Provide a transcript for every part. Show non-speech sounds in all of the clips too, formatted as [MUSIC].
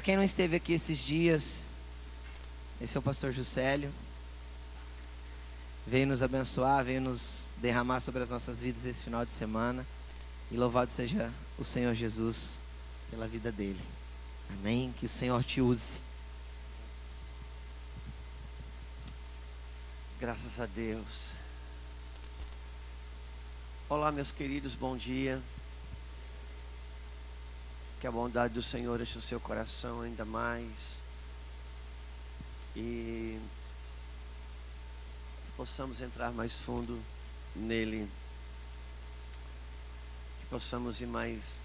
Para quem não esteve aqui esses dias, esse é o pastor Juscelio. Veio nos abençoar, veio nos derramar sobre as nossas vidas esse final de semana. E louvado seja o Senhor Jesus pela vida dele. Amém. Que o Senhor te use. Graças a Deus. Olá, meus queridos, bom dia. Que a bondade do Senhor enche o seu coração ainda mais. E possamos entrar mais fundo nele. Que possamos ir mais,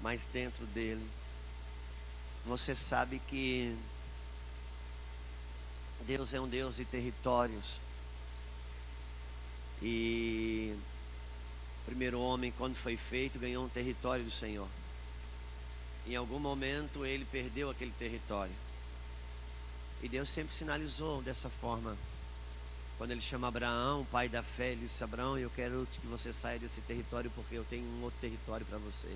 mais dentro dele. Você sabe que Deus é um Deus de territórios. E o primeiro homem, quando foi feito, ganhou um território do Senhor. Em algum momento ele perdeu aquele território. E Deus sempre sinalizou dessa forma. Quando ele chama Abraão, pai da fé, ele disse: Abraão, eu quero que você saia desse território porque eu tenho um outro território para você.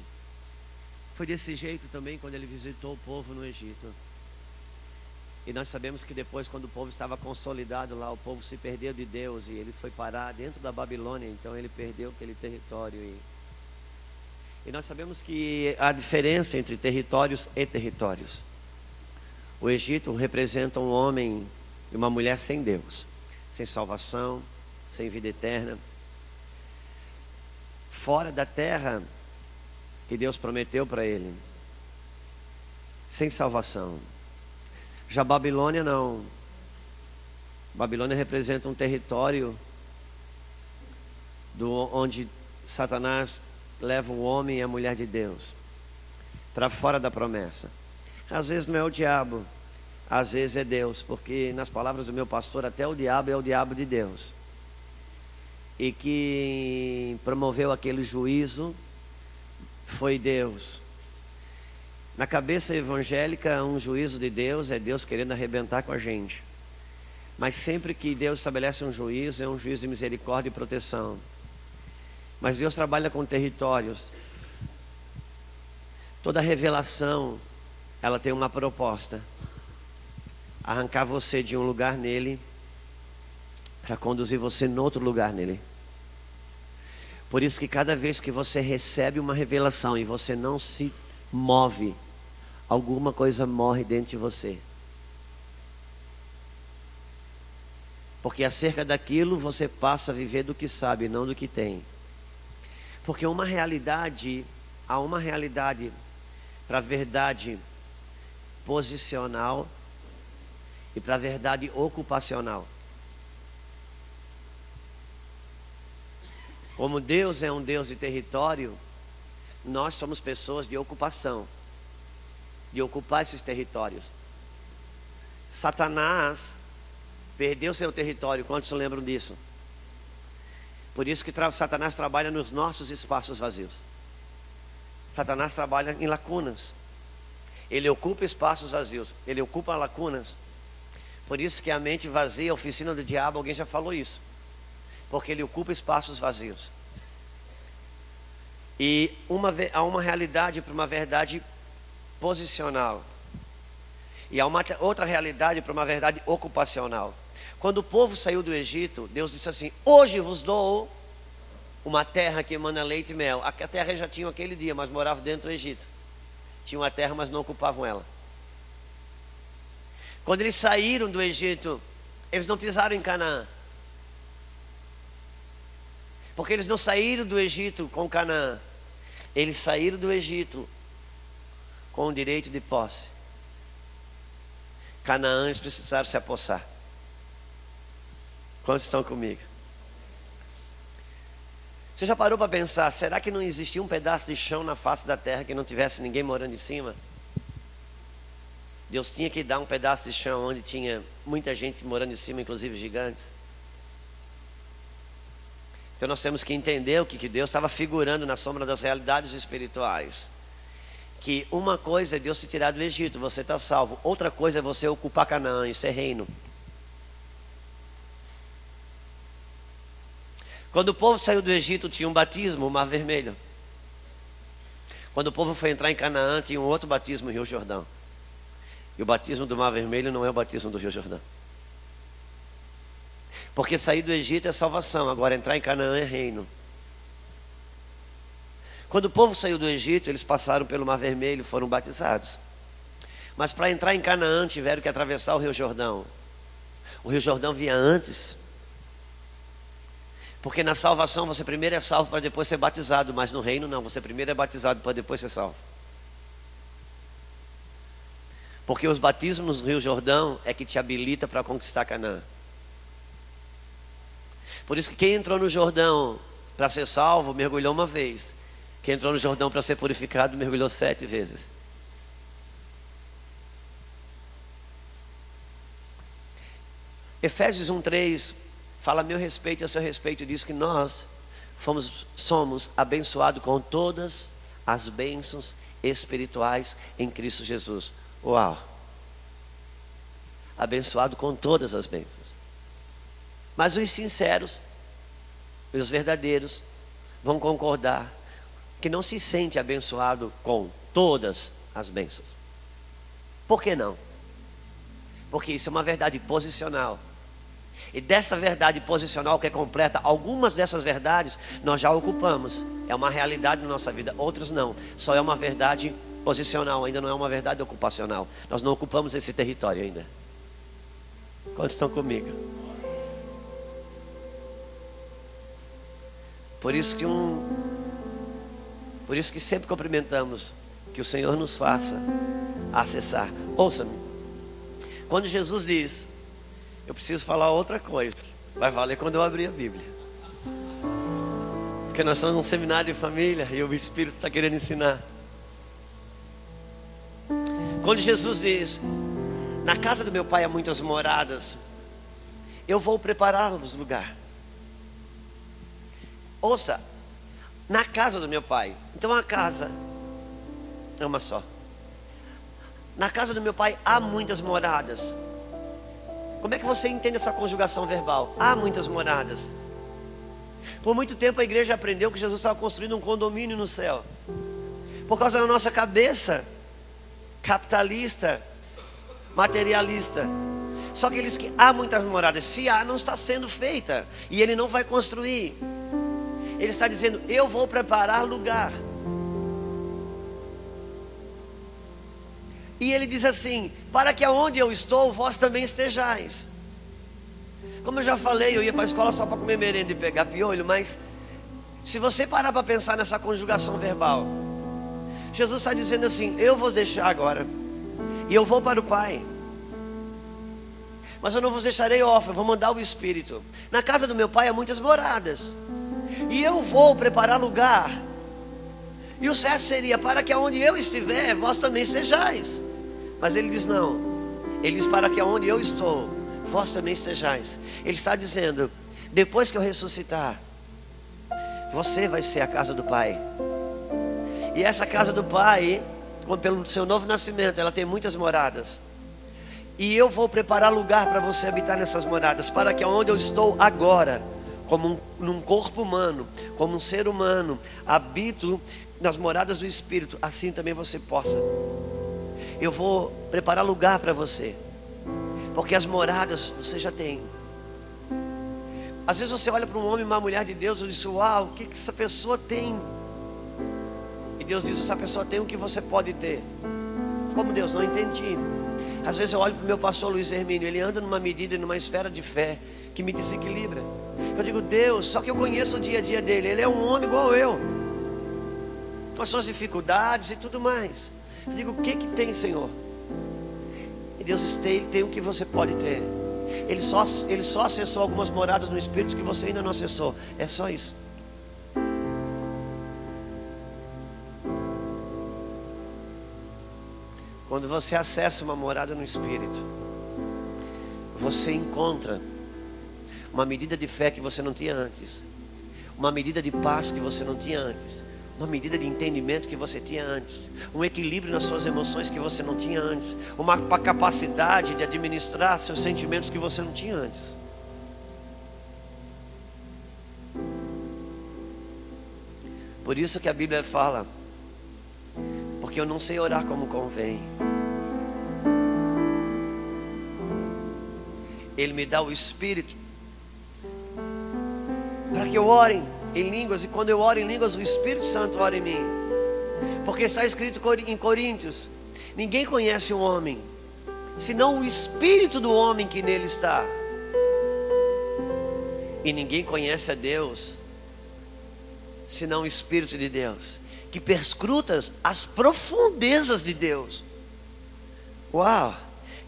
Foi desse jeito também quando ele visitou o povo no Egito. E nós sabemos que depois, quando o povo estava consolidado lá, o povo se perdeu de Deus e ele foi parar dentro da Babilônia, então ele perdeu aquele território. E, e nós sabemos que há diferença entre territórios e territórios. O Egito representa um homem e uma mulher sem Deus, sem salvação, sem vida eterna. Fora da terra que Deus prometeu para ele, sem salvação. Já Babilônia não. Babilônia representa um território do onde Satanás leva o homem e a mulher de Deus para fora da promessa. Às vezes não é o diabo, às vezes é Deus, porque nas palavras do meu pastor, até o diabo é o diabo de Deus. E que promoveu aquele juízo foi Deus. Na cabeça evangélica, um juízo de Deus é Deus querendo arrebentar com a gente. Mas sempre que Deus estabelece um juízo, é um juízo de misericórdia e proteção. Mas Deus trabalha com territórios. Toda revelação, ela tem uma proposta: arrancar você de um lugar nele, para conduzir você em outro lugar nele. Por isso que cada vez que você recebe uma revelação e você não se move, alguma coisa morre dentro de você. Porque acerca daquilo você passa a viver do que sabe, não do que tem. Porque uma realidade, há uma realidade para a verdade posicional e para a verdade ocupacional. Como Deus é um Deus de território, nós somos pessoas de ocupação de ocupar esses territórios. Satanás perdeu seu território, quantos lembram disso? Por isso que Satanás trabalha nos nossos espaços vazios. Satanás trabalha em lacunas. Ele ocupa espaços vazios, ele ocupa lacunas. Por isso que a mente vazia, a oficina do diabo, alguém já falou isso. Porque ele ocupa espaços vazios. E uma, há uma realidade para uma verdade posicional. E há uma outra realidade para uma verdade ocupacional. Quando o povo saiu do Egito, Deus disse assim: Hoje vos dou uma terra que emana leite e mel. A terra já tinha aquele dia, mas moravam dentro do Egito. Tinham a terra, mas não ocupavam ela. Quando eles saíram do Egito, eles não pisaram em Canaã. Porque eles não saíram do Egito com Canaã. Eles saíram do Egito com o direito de posse. Canaãs precisaram se apossar. Quantos estão comigo? Você já parou para pensar, será que não existia um pedaço de chão na face da terra que não tivesse ninguém morando em cima? Deus tinha que dar um pedaço de chão onde tinha muita gente morando em cima, inclusive gigantes. Então nós temos que entender o que Deus estava figurando na sombra das realidades espirituais que uma coisa é Deus se tirar do Egito, você está salvo. Outra coisa é você ocupar Canaã, isso é reino. Quando o povo saiu do Egito, tinha um batismo, o mar vermelho. Quando o povo foi entrar em Canaã, tinha um outro batismo no Rio Jordão. E o batismo do Mar Vermelho não é o batismo do Rio Jordão. Porque sair do Egito é salvação, agora entrar em Canaã é reino. Quando o povo saiu do Egito, eles passaram pelo Mar Vermelho, foram batizados. Mas para entrar em Canaã tiveram que atravessar o Rio Jordão. O Rio Jordão vinha antes. Porque na salvação você primeiro é salvo para depois ser batizado, mas no reino não, você primeiro é batizado para depois ser salvo. Porque os batismos no Rio Jordão é que te habilita para conquistar Canaã. Por isso que quem entrou no Jordão para ser salvo, mergulhou uma vez. Quem entrou no Jordão para ser purificado, mergulhou sete vezes. Efésios 1,3 fala a meu respeito e a seu respeito, diz que nós fomos, somos abençoados com todas as bênçãos espirituais em Cristo Jesus. Uau! Abençoado com todas as bênçãos. Mas os sinceros e os verdadeiros vão concordar que não se sente abençoado com todas as bênçãos. Por que não? Porque isso é uma verdade posicional. E dessa verdade posicional que é completa, algumas dessas verdades nós já ocupamos. É uma realidade na nossa vida, outras não. Só é uma verdade posicional, ainda não é uma verdade ocupacional. Nós não ocupamos esse território ainda. Quantos estão comigo? Por isso que um Por isso que sempre cumprimentamos que o Senhor nos faça acessar. Ouça-me. Quando Jesus diz: eu preciso falar outra coisa. Vai valer quando eu abrir a Bíblia. Porque nós somos um seminário de família e o Espírito está querendo ensinar. Quando Jesus diz: Na casa do meu pai há muitas moradas, eu vou preparar-vos lugar. Ouça, na casa do meu pai. Então a casa é uma só. Na casa do meu pai há muitas moradas. Como é que você entende essa conjugação verbal? Há muitas moradas. Por muito tempo a igreja aprendeu que Jesus estava construindo um condomínio no céu. Por causa da nossa cabeça capitalista, materialista. Só que eles que há muitas moradas. Se há, não está sendo feita. E ele não vai construir. Ele está dizendo: Eu vou preparar lugar. E ele diz assim: Para que aonde eu estou, vós também estejais. Como eu já falei, eu ia para a escola só para comer merenda e pegar piolho, mas se você parar para pensar nessa conjugação verbal, Jesus está dizendo assim: Eu vou deixar agora, e eu vou para o Pai. Mas eu não vos deixarei órfão, vou mandar o Espírito. Na casa do meu Pai há muitas moradas, e eu vou preparar lugar. E o certo seria: para que aonde eu estiver, vós também estejais. Mas ele diz: não. Ele diz: para que aonde eu estou, vós também estejais. Ele está dizendo: depois que eu ressuscitar, você vai ser a casa do Pai. E essa casa do Pai, pelo seu novo nascimento, ela tem muitas moradas. E eu vou preparar lugar para você habitar nessas moradas, para que aonde eu estou agora, como um, num corpo humano, como um ser humano, habito nas moradas do Espírito, assim também você possa eu vou preparar lugar para você. Porque as moradas você já tem. Às vezes você olha para um homem e uma mulher de Deus e diz: Uau, o que, que essa pessoa tem? E Deus diz: Essa pessoa tem o que você pode ter. Como Deus? Não entendi. Às vezes eu olho para o meu pastor Luiz Hermínio, ele anda numa medida numa esfera de fé que me desequilibra. Eu digo, Deus, só que eu conheço o dia a dia dele. Ele é um homem igual eu, com as suas dificuldades e tudo mais. Eu digo, o que que tem, Senhor? E Deus tem, ele tem o que você pode ter. Ele só, ele só acessou algumas moradas no Espírito que você ainda não acessou. É só isso. Quando você acessa uma morada no Espírito, você encontra uma medida de fé que você não tinha antes, uma medida de paz que você não tinha antes, uma medida de entendimento que você tinha antes, um equilíbrio nas suas emoções que você não tinha antes, uma capacidade de administrar seus sentimentos que você não tinha antes. Por isso que a Bíblia fala porque eu não sei orar como convém. Ele me dá o Espírito para que eu ore em línguas, e quando eu oro em línguas, o Espírito Santo ora em mim. Porque está escrito em Coríntios: ninguém conhece um homem, senão o Espírito do homem que nele está. E ninguém conhece a Deus, senão o Espírito de Deus, que perscrutas as profundezas de Deus. Uau!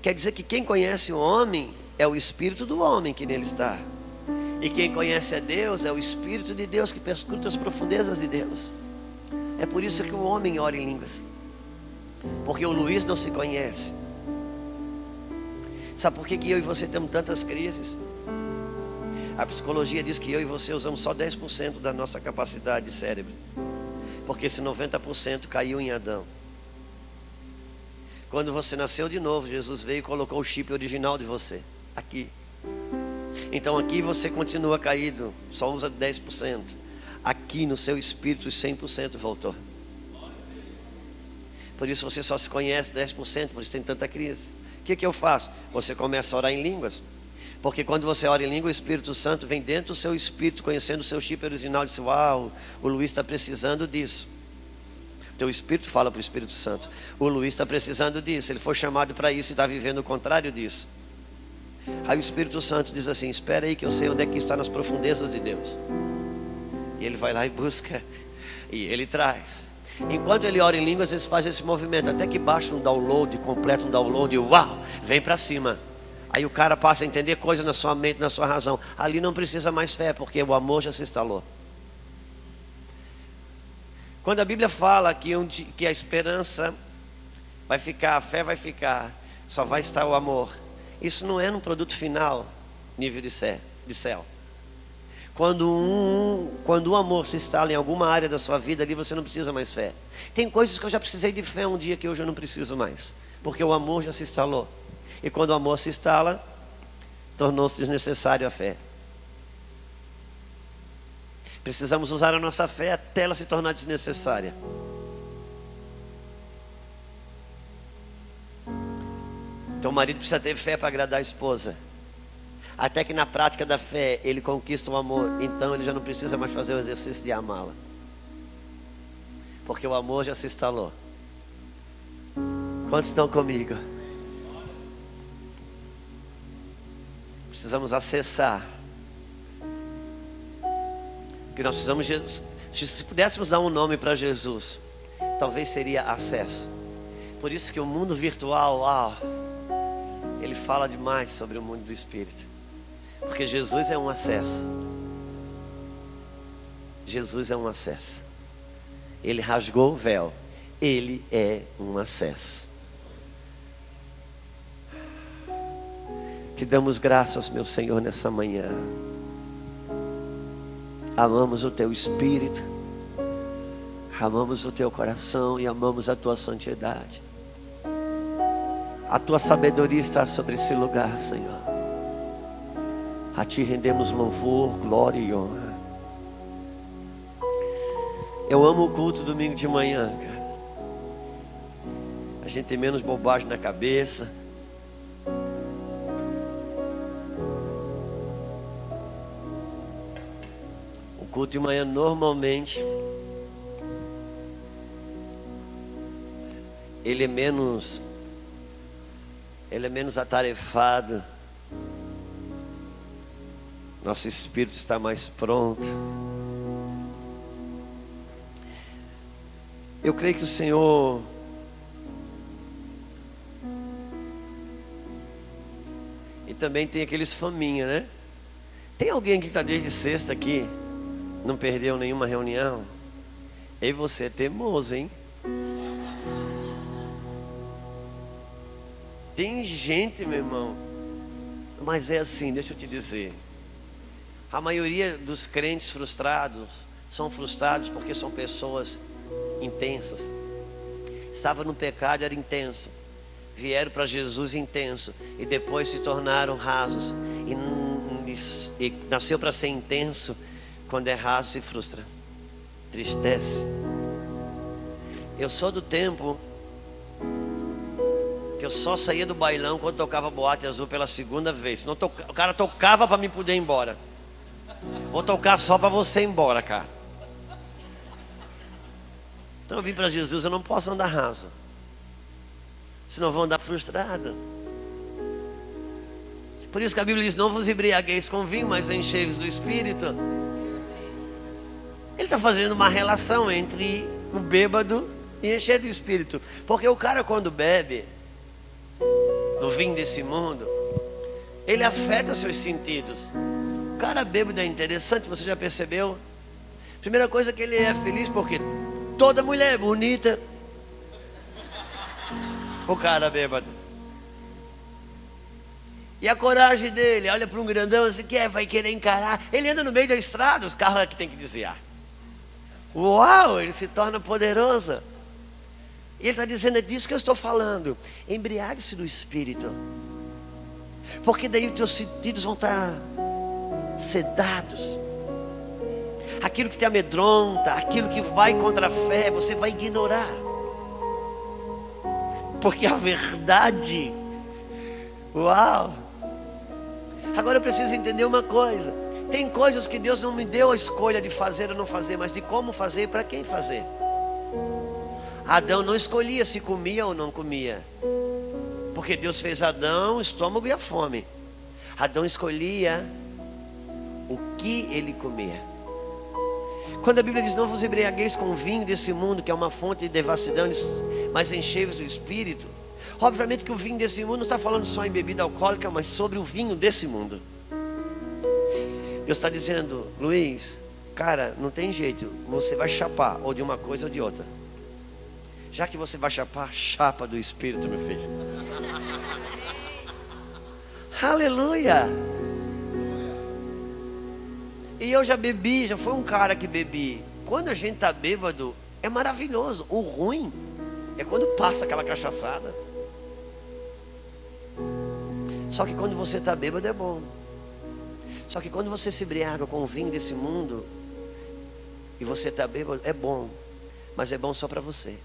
Quer dizer que quem conhece o homem é o Espírito do homem que nele está. E quem conhece a Deus é o Espírito de Deus que perscruta as profundezas de Deus. É por isso que o homem ora em línguas. Porque o Luiz não se conhece. Sabe por que, que eu e você temos tantas crises? A psicologia diz que eu e você usamos só 10% da nossa capacidade de cérebro. Porque esse 90% caiu em Adão. Quando você nasceu de novo, Jesus veio e colocou o chip original de você aqui. Então aqui você continua caído, só usa 10%. Aqui no seu espírito, os 100% voltou. Por isso você só se conhece 10%, por isso tem tanta crise. O que, que eu faço? Você começa a orar em línguas. Porque quando você ora em língua, o Espírito Santo vem dentro do seu espírito, conhecendo o seu chip original, e diz: Uau, o Luiz está precisando disso. Teu espírito fala para o Espírito Santo: O Luiz está precisando disso. Ele foi chamado para isso e está vivendo o contrário disso. Aí o Espírito Santo diz assim: Espera aí que eu sei onde é que está nas profundezas de Deus. E ele vai lá e busca, e ele traz. Enquanto ele ora em línguas, ele faz esse movimento, até que baixa um download, completa um download, e uau, vem para cima. Aí o cara passa a entender coisas na sua mente, na sua razão. Ali não precisa mais fé, porque o amor já se instalou. Quando a Bíblia fala que, um, que a esperança vai ficar, a fé vai ficar, só vai estar o amor. Isso não é no produto final, nível de céu. Quando um, quando um amor se instala em alguma área da sua vida, ali você não precisa mais fé. Tem coisas que eu já precisei de fé um dia que hoje eu não preciso mais, porque o amor já se instalou. E quando o amor se instala, tornou-se desnecessário a fé. Precisamos usar a nossa fé até ela se tornar desnecessária. Então o marido precisa ter fé para agradar a esposa. Até que na prática da fé ele conquista o amor, então ele já não precisa mais fazer o exercício de amá-la. Porque o amor já se instalou. Quantos estão comigo? Precisamos acessar. Que nós precisamos, se pudéssemos dar um nome para Jesus, talvez seria acesso. Por isso que o mundo virtual, uau, ele fala demais sobre o mundo do Espírito. Porque Jesus é um acesso. Jesus é um acesso. Ele rasgou o véu. Ele é um acesso. Te damos graças, meu Senhor, nessa manhã. Amamos o teu espírito, amamos o teu coração e amamos a tua santidade. A tua sabedoria está sobre esse lugar, Senhor. A ti rendemos louvor, glória e honra. Eu amo o culto domingo de manhã, cara. A gente tem menos bobagem na cabeça. O culto de manhã normalmente ele é menos ele é menos atarefado. Nosso espírito está mais pronto. Eu creio que o Senhor E também tem aqueles faminha, né? Tem alguém que está desde sexta aqui, não perdeu nenhuma reunião? E você é teimoso, hein? Tem gente, meu irmão, mas é assim, deixa eu te dizer. A maioria dos crentes frustrados são frustrados porque são pessoas intensas. Estava no pecado, era intenso. Vieram para Jesus intenso e depois se tornaram rasos. E, e nasceu para ser intenso, quando é raso se frustra, tristece. Eu sou do tempo que eu só saía do bailão quando tocava boate azul pela segunda vez. Não. O cara tocava para me poder ir embora. Vou tocar só para você ir embora, cara. Então eu vim para Jesus, eu não posso andar raso. Senão eu vou andar frustrado. Por isso que a Bíblia diz: Não vos embriagueis com vinho, mas enchei-vos do Espírito. Ele está fazendo uma relação entre o bêbado e encher do Espírito. Porque o cara, quando bebe no vinho desse mundo, ele afeta seus sentidos. O cara bêbado é interessante, você já percebeu? Primeira coisa que ele é feliz porque toda mulher é bonita. O cara bêbado. E a coragem dele, olha para um grandão assim, que é, vai querer encarar. Ele anda no meio da estrada, os carros é que tem que desviar. Uau, ele se torna poderoso. E ele está dizendo, é disso que eu estou falando. Embriague-se do Espírito. Porque daí os teus sentidos vão estar sedados. Aquilo que te amedronta, aquilo que vai contra a fé, você vai ignorar. Porque a verdade, uau, Agora eu preciso entender uma coisa. Tem coisas que Deus não me deu a escolha de fazer ou não fazer, mas de como fazer e para quem fazer. Adão não escolhia se comia ou não comia. Porque Deus fez Adão, o estômago e a fome. Adão escolhia o que ele comia. Quando a Bíblia diz: Não vos embriagueis com o vinho desse mundo, que é uma fonte de devassidão, mas enchei-vos do espírito. Obviamente que o vinho desse mundo não está falando só em bebida alcoólica, mas sobre o vinho desse mundo. Deus está dizendo, Luiz, cara, não tem jeito, você vai chapar ou de uma coisa ou de outra. Já que você vai chapar, chapa do Espírito, meu filho. Aleluia! E eu já bebi, já foi um cara que bebi. Quando a gente está bêbado, é maravilhoso. O ruim é quando passa aquela cachaçada. Só que quando você está bêbado é bom. Só que quando você se embriaga com o vinho desse mundo e você está bêbado, é bom. Mas é bom só para você.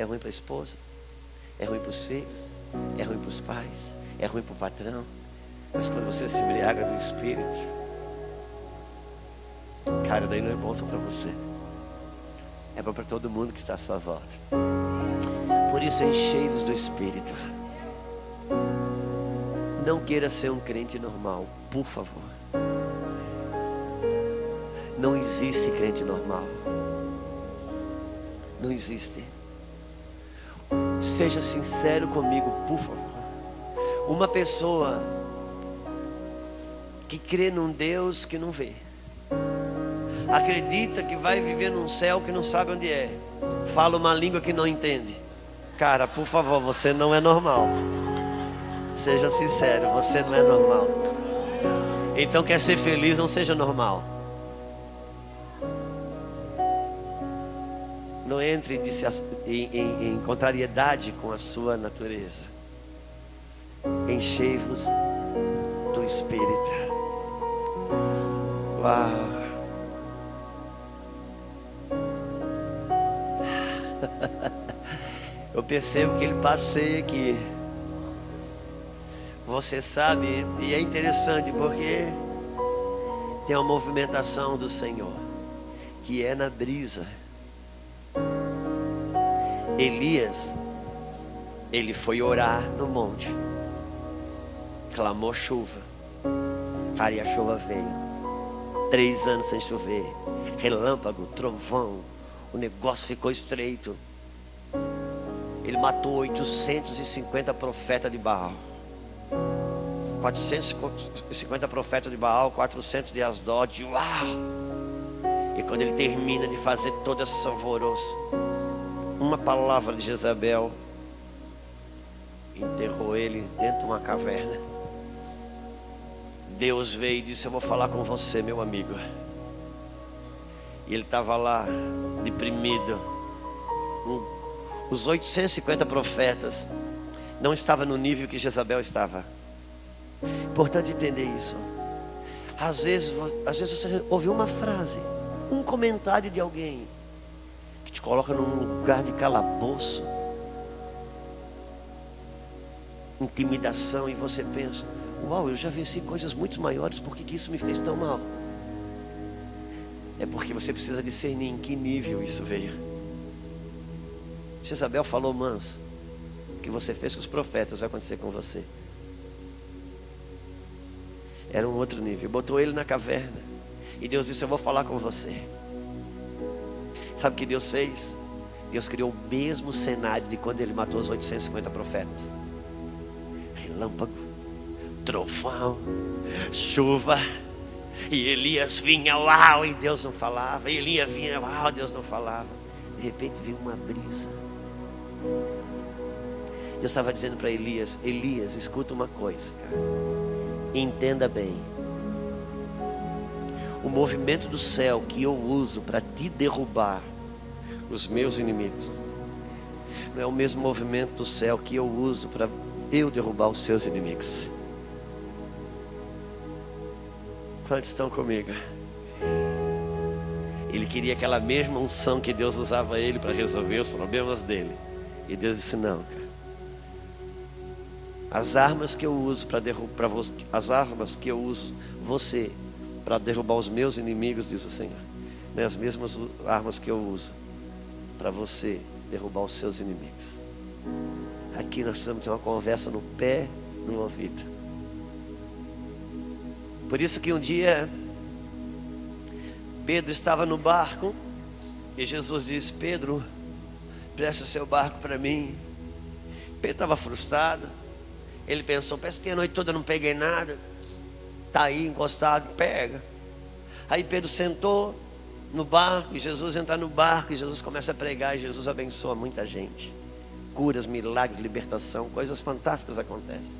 É ruim para a esposa, é ruim para os filhos, é ruim para os pais, é ruim para o patrão. Mas quando você se embriaga do Espírito, cara, daí não é bom só para você. É bom para todo mundo que está à sua volta. Por isso enchei-vos do Espírito. Não queira ser um crente normal, por favor. Não existe crente normal. Não existe. Seja sincero comigo, por favor. Uma pessoa que crê num Deus que não vê, acredita que vai viver num céu que não sabe onde é, fala uma língua que não entende. Cara, por favor, você não é normal. Seja sincero, você não é normal. Então quer ser feliz, não seja normal. Não entre em, em, em contrariedade com a sua natureza. Enchei-vos do Espírito. Uau. [LAUGHS] Eu percebo que ele passei aqui. Você sabe, e é interessante porque tem uma movimentação do Senhor que é na brisa. Elias, ele foi orar no monte, clamou chuva, cara, e a chuva veio. Três anos sem chover, relâmpago, trovão, o negócio ficou estreito. Ele matou 850 profetas de Baal. 450 profetas de Baal, 400 de Asdod. Uau! E quando ele termina de fazer todo esse alvoroço, uma palavra de Jezabel enterrou ele dentro de uma caverna. Deus veio e disse: Eu vou falar com você, meu amigo. E ele estava lá, deprimido. Os 850 profetas não estavam no nível que Jezabel estava. Importante entender isso. Às vezes, às vezes você ouviu uma frase, um comentário de alguém que te coloca num lugar de calabouço, intimidação, e você pensa: Uau, eu já venci coisas muito maiores, por que, que isso me fez tão mal? É porque você precisa discernir em que nível isso veio. Jezabel falou, manso, o que você fez com os profetas vai acontecer com você. Era um outro nível. Botou ele na caverna. E Deus disse: Eu vou falar com você. Sabe o que Deus fez? Deus criou o mesmo cenário de quando ele matou os 850 profetas: relâmpago, trovão, chuva. E Elias vinha, uau, e Deus não falava. E Elias vinha, uau, Deus não falava. De repente viu uma brisa. Eu estava dizendo para Elias: Elias, escuta uma coisa, cara. Entenda bem. O movimento do céu que eu uso para te derrubar, os meus inimigos, não é o mesmo movimento do céu que eu uso para eu derrubar os seus inimigos. Quantos estão comigo? Ele queria aquela mesma unção que Deus usava ele para resolver os problemas dele. E Deus disse: Não, cara. As armas que eu uso para derrubar as armas que eu uso você para derrubar os meus inimigos, diz o Senhor, não é as mesmas armas que eu uso para você derrubar os seus inimigos. Aqui nós precisamos ter uma conversa no pé do ouvido. Por isso que um dia Pedro estava no barco e Jesus disse: Pedro, presta o seu barco para mim. Pedro estava frustrado. Ele pensou: Pensa que a noite toda eu não peguei nada. Está aí encostado, pega. Aí Pedro sentou no barco, e Jesus entra no barco, e Jesus começa a pregar, e Jesus abençoa muita gente. Curas, milagres, libertação, coisas fantásticas acontecem.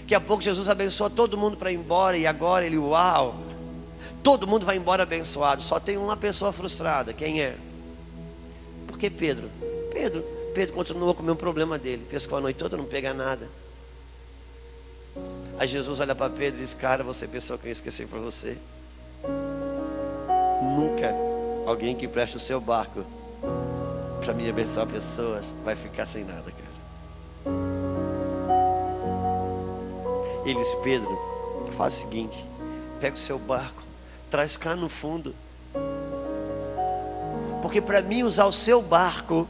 Daqui a pouco Jesus abençoa todo mundo para ir embora, e agora ele, uau, todo mundo vai embora abençoado, só tem uma pessoa frustrada, quem é? Porque Pedro, Pedro, Pedro continua com o mesmo problema dele, pescou a noite toda, não pega nada. Aí Jesus olha para Pedro e diz: Cara, você pensou que eu ia esquecer para você? Nunca alguém que presta o seu barco para me abençoar pessoas vai ficar sem nada, cara. Ele disse: Pedro, faz o seguinte: pega o seu barco, traz cá no fundo. Porque para mim usar o seu barco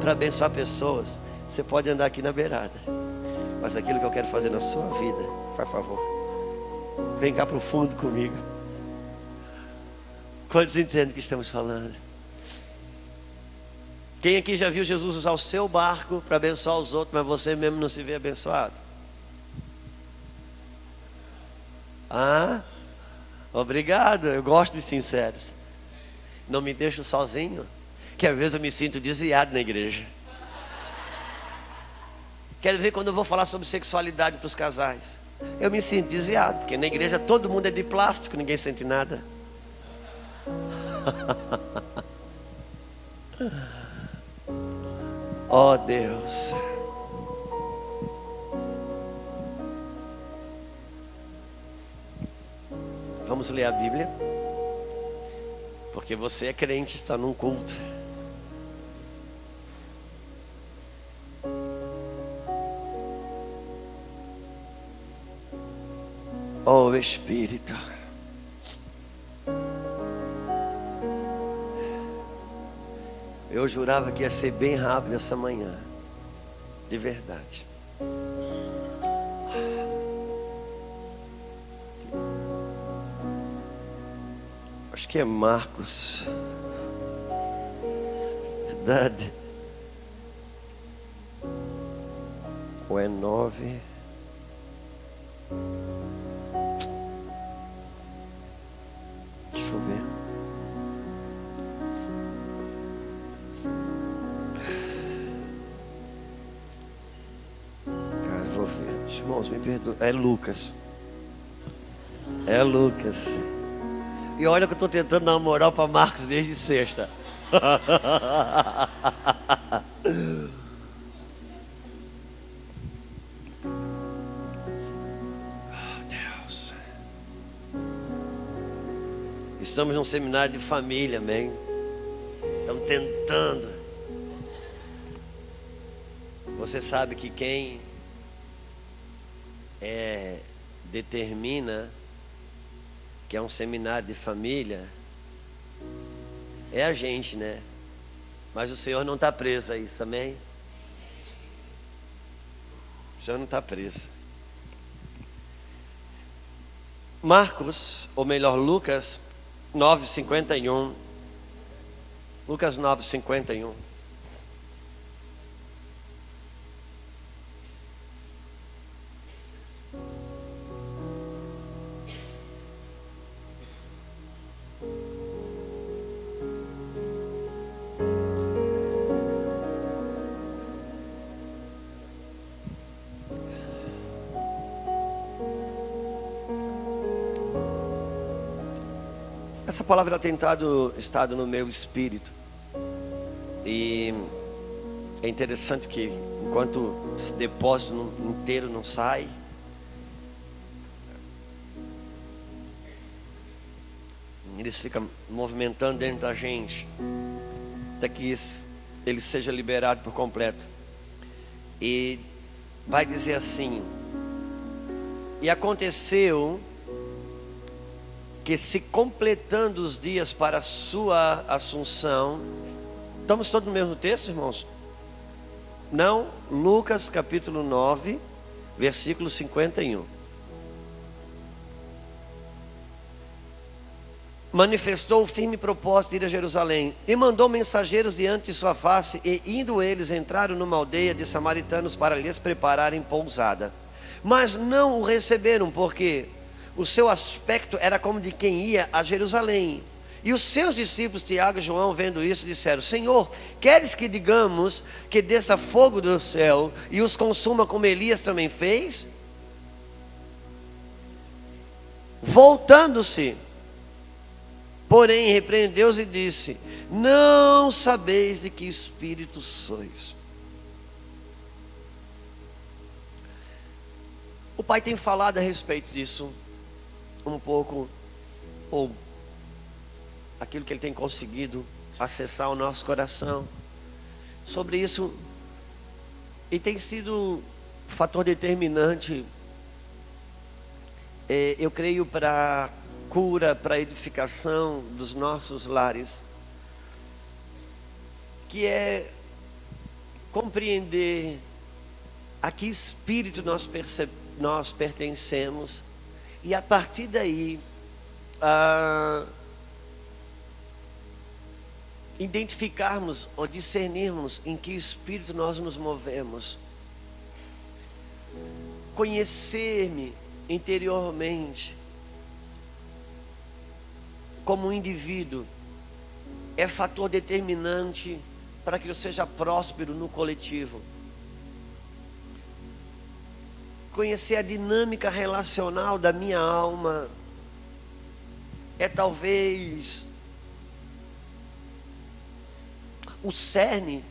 para abençoar pessoas, você pode andar aqui na beirada. Mas aquilo que eu quero fazer na sua vida, por favor, vem cá para o fundo comigo. Quantos entendem que estamos falando? Quem aqui já viu Jesus usar o seu barco para abençoar os outros, mas você mesmo não se vê abençoado? Ah, obrigado, eu gosto de sinceros. Não me deixo sozinho, que às vezes eu me sinto desviado na igreja. Quero ver quando eu vou falar sobre sexualidade para os casais. Eu me sinto desviado, porque na igreja todo mundo é de plástico, ninguém sente nada. [LAUGHS] oh Deus. Vamos ler a Bíblia? Porque você é crente, está num culto. Oh Espírito. Eu jurava que ia ser bem rápido essa manhã. De verdade. Acho que é Marcos. Verdade. Ou é nove? Irmãos, me perdoem. É Lucas. É Lucas. E olha que eu estou tentando dar uma moral para Marcos desde sexta. Deus. Estamos num seminário de família, amém. Estamos tentando. Você sabe que quem é, determina que é um seminário de família é a gente, né? Mas o Senhor não está preso a isso também. O Senhor não está preso. Marcos, ou melhor, Lucas 9,51. Lucas 9,51. Palavra tem estado, estado no meu espírito. E é interessante que enquanto esse depósito inteiro não sai, eles ficam movimentando dentro da gente, até que ele seja liberado por completo. E vai dizer assim: E aconteceu que se completando os dias para a sua assunção, estamos todos no mesmo texto, irmãos? Não, Lucas capítulo 9, versículo 51. Manifestou o firme propósito de ir a Jerusalém e mandou mensageiros diante de sua face, e indo eles entraram numa aldeia de samaritanos para lhes prepararem pousada. Mas não o receberam, porque o seu aspecto era como de quem ia a Jerusalém. E os seus discípulos, Tiago e João, vendo isso, disseram: Senhor, queres que digamos que desça fogo do céu e os consuma como Elias também fez? Voltando-se, porém, repreendeu-os e disse: Não sabeis de que espírito sois. O pai tem falado a respeito disso um pouco, ou aquilo que Ele tem conseguido acessar o nosso coração. Sobre isso, e tem sido fator determinante, é, eu creio, para cura, para edificação dos nossos lares, que é compreender a que espírito nós, nós pertencemos e a partir daí, ah, identificarmos ou discernirmos em que espírito nós nos movemos. Conhecer-me interiormente como um indivíduo é fator determinante para que eu seja próspero no coletivo conhecer a dinâmica relacional da minha alma, é talvez o cerne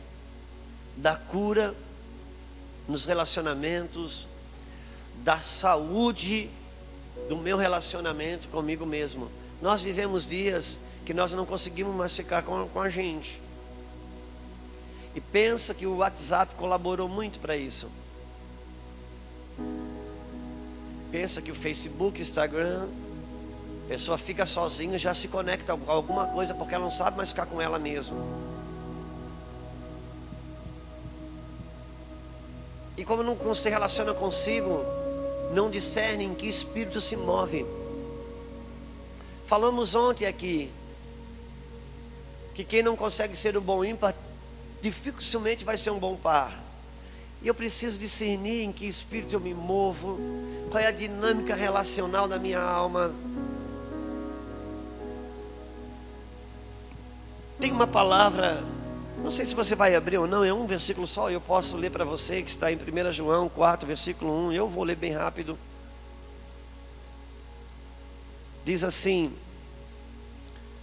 da cura nos relacionamentos, da saúde do meu relacionamento comigo mesmo. Nós vivemos dias que nós não conseguimos mais ficar com, com a gente. E pensa que o WhatsApp colaborou muito para isso. Pensa que o Facebook, Instagram, a pessoa fica sozinha, já se conecta a alguma coisa porque ela não sabe mais ficar com ela mesma. E como não se relaciona consigo, não discerne em que espírito se move. Falamos ontem aqui que quem não consegue ser um bom ímpar dificilmente vai ser um bom par. E eu preciso discernir em que espírito eu me movo, qual é a dinâmica relacional da minha alma. Tem uma palavra, não sei se você vai abrir ou não, é um versículo só, eu posso ler para você, que está em 1 João 4, versículo 1, eu vou ler bem rápido. Diz assim,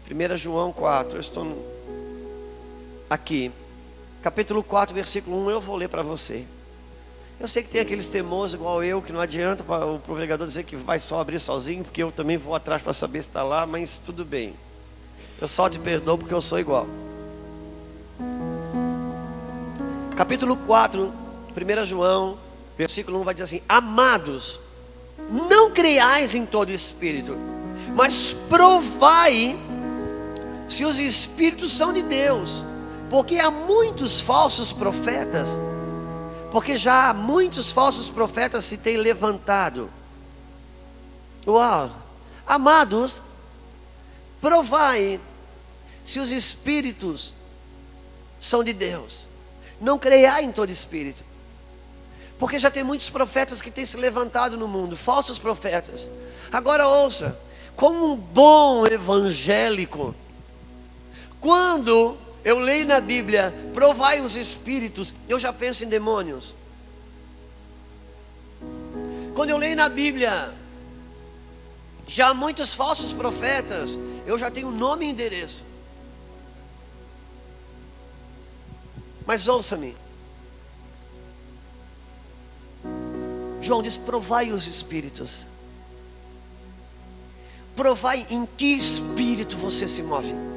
1 João 4, eu estou aqui capítulo 4, versículo 1, eu vou ler para você. Eu sei que tem aqueles teimosos igual eu, que não adianta para o pregador dizer que vai só abrir sozinho, porque eu também vou atrás para saber se está lá, mas tudo bem. Eu só te perdoo porque eu sou igual. capítulo 4, 1 João, versículo 1 vai dizer assim: Amados, não creiais em todo espírito, mas provai se os espíritos são de Deus, porque há muitos falsos profetas, porque já há muitos falsos profetas se têm levantado. Uau! Amados, provai se os espíritos são de Deus. Não creiai em todo espírito. Porque já tem muitos profetas que têm se levantado no mundo, falsos profetas. Agora ouça, como um bom evangélico, quando eu leio na Bíblia, provai os espíritos, eu já penso em demônios. Quando eu leio na Bíblia, já há muitos falsos profetas, eu já tenho nome e endereço. Mas ouça-me. João diz: provai os espíritos. Provai em que espírito você se move.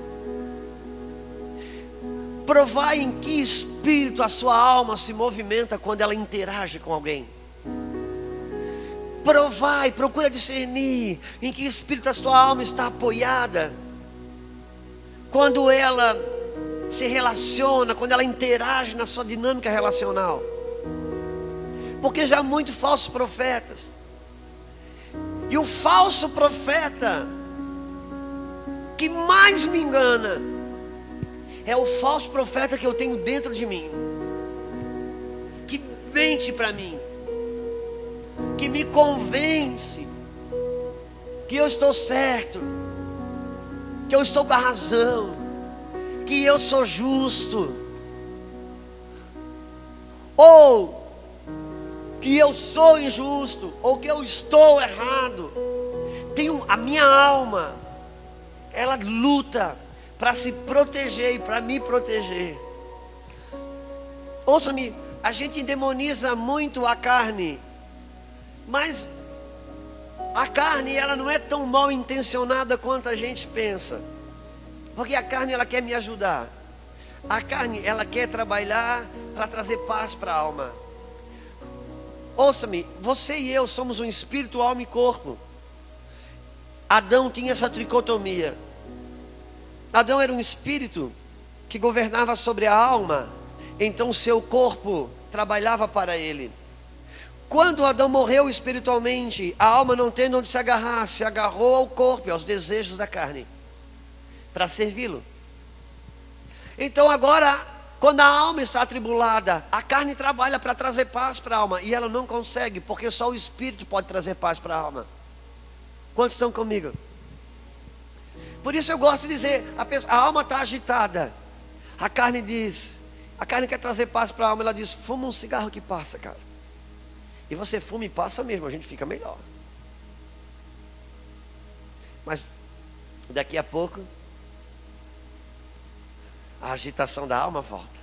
Provai em que espírito a sua alma se movimenta quando ela interage com alguém. Provai, procura discernir em que espírito a sua alma está apoiada. Quando ela se relaciona, quando ela interage na sua dinâmica relacional. Porque já há muitos falsos profetas. E o falso profeta que mais me engana é o falso profeta que eu tenho dentro de mim. Que mente para mim. Que me convence que eu estou certo, que eu estou com a razão, que eu sou justo, ou que eu sou injusto, ou que eu estou errado. Tenho a minha alma, ela luta para se proteger e para me proteger. Ouça-me, a gente demoniza muito a carne, mas a carne ela não é tão mal intencionada quanto a gente pensa. Porque a carne ela quer me ajudar. A carne ela quer trabalhar para trazer paz para a alma. Ouça-me, você e eu somos um espírito, alma e corpo. Adão tinha essa tricotomia. Adão era um espírito que governava sobre a alma, então seu corpo trabalhava para ele. Quando Adão morreu espiritualmente, a alma não tendo onde se agarrar, se agarrou ao corpo, aos desejos da carne para servi-lo. Então agora, quando a alma está atribulada, a carne trabalha para trazer paz para a alma e ela não consegue, porque só o espírito pode trazer paz para a alma. Quantos estão comigo? Por isso eu gosto de dizer, a, pessoa, a alma está agitada. A carne diz, a carne quer trazer paz para a alma, ela diz, fuma um cigarro que passa, cara. E você fuma e passa mesmo, a gente fica melhor. Mas daqui a pouco a agitação da alma volta.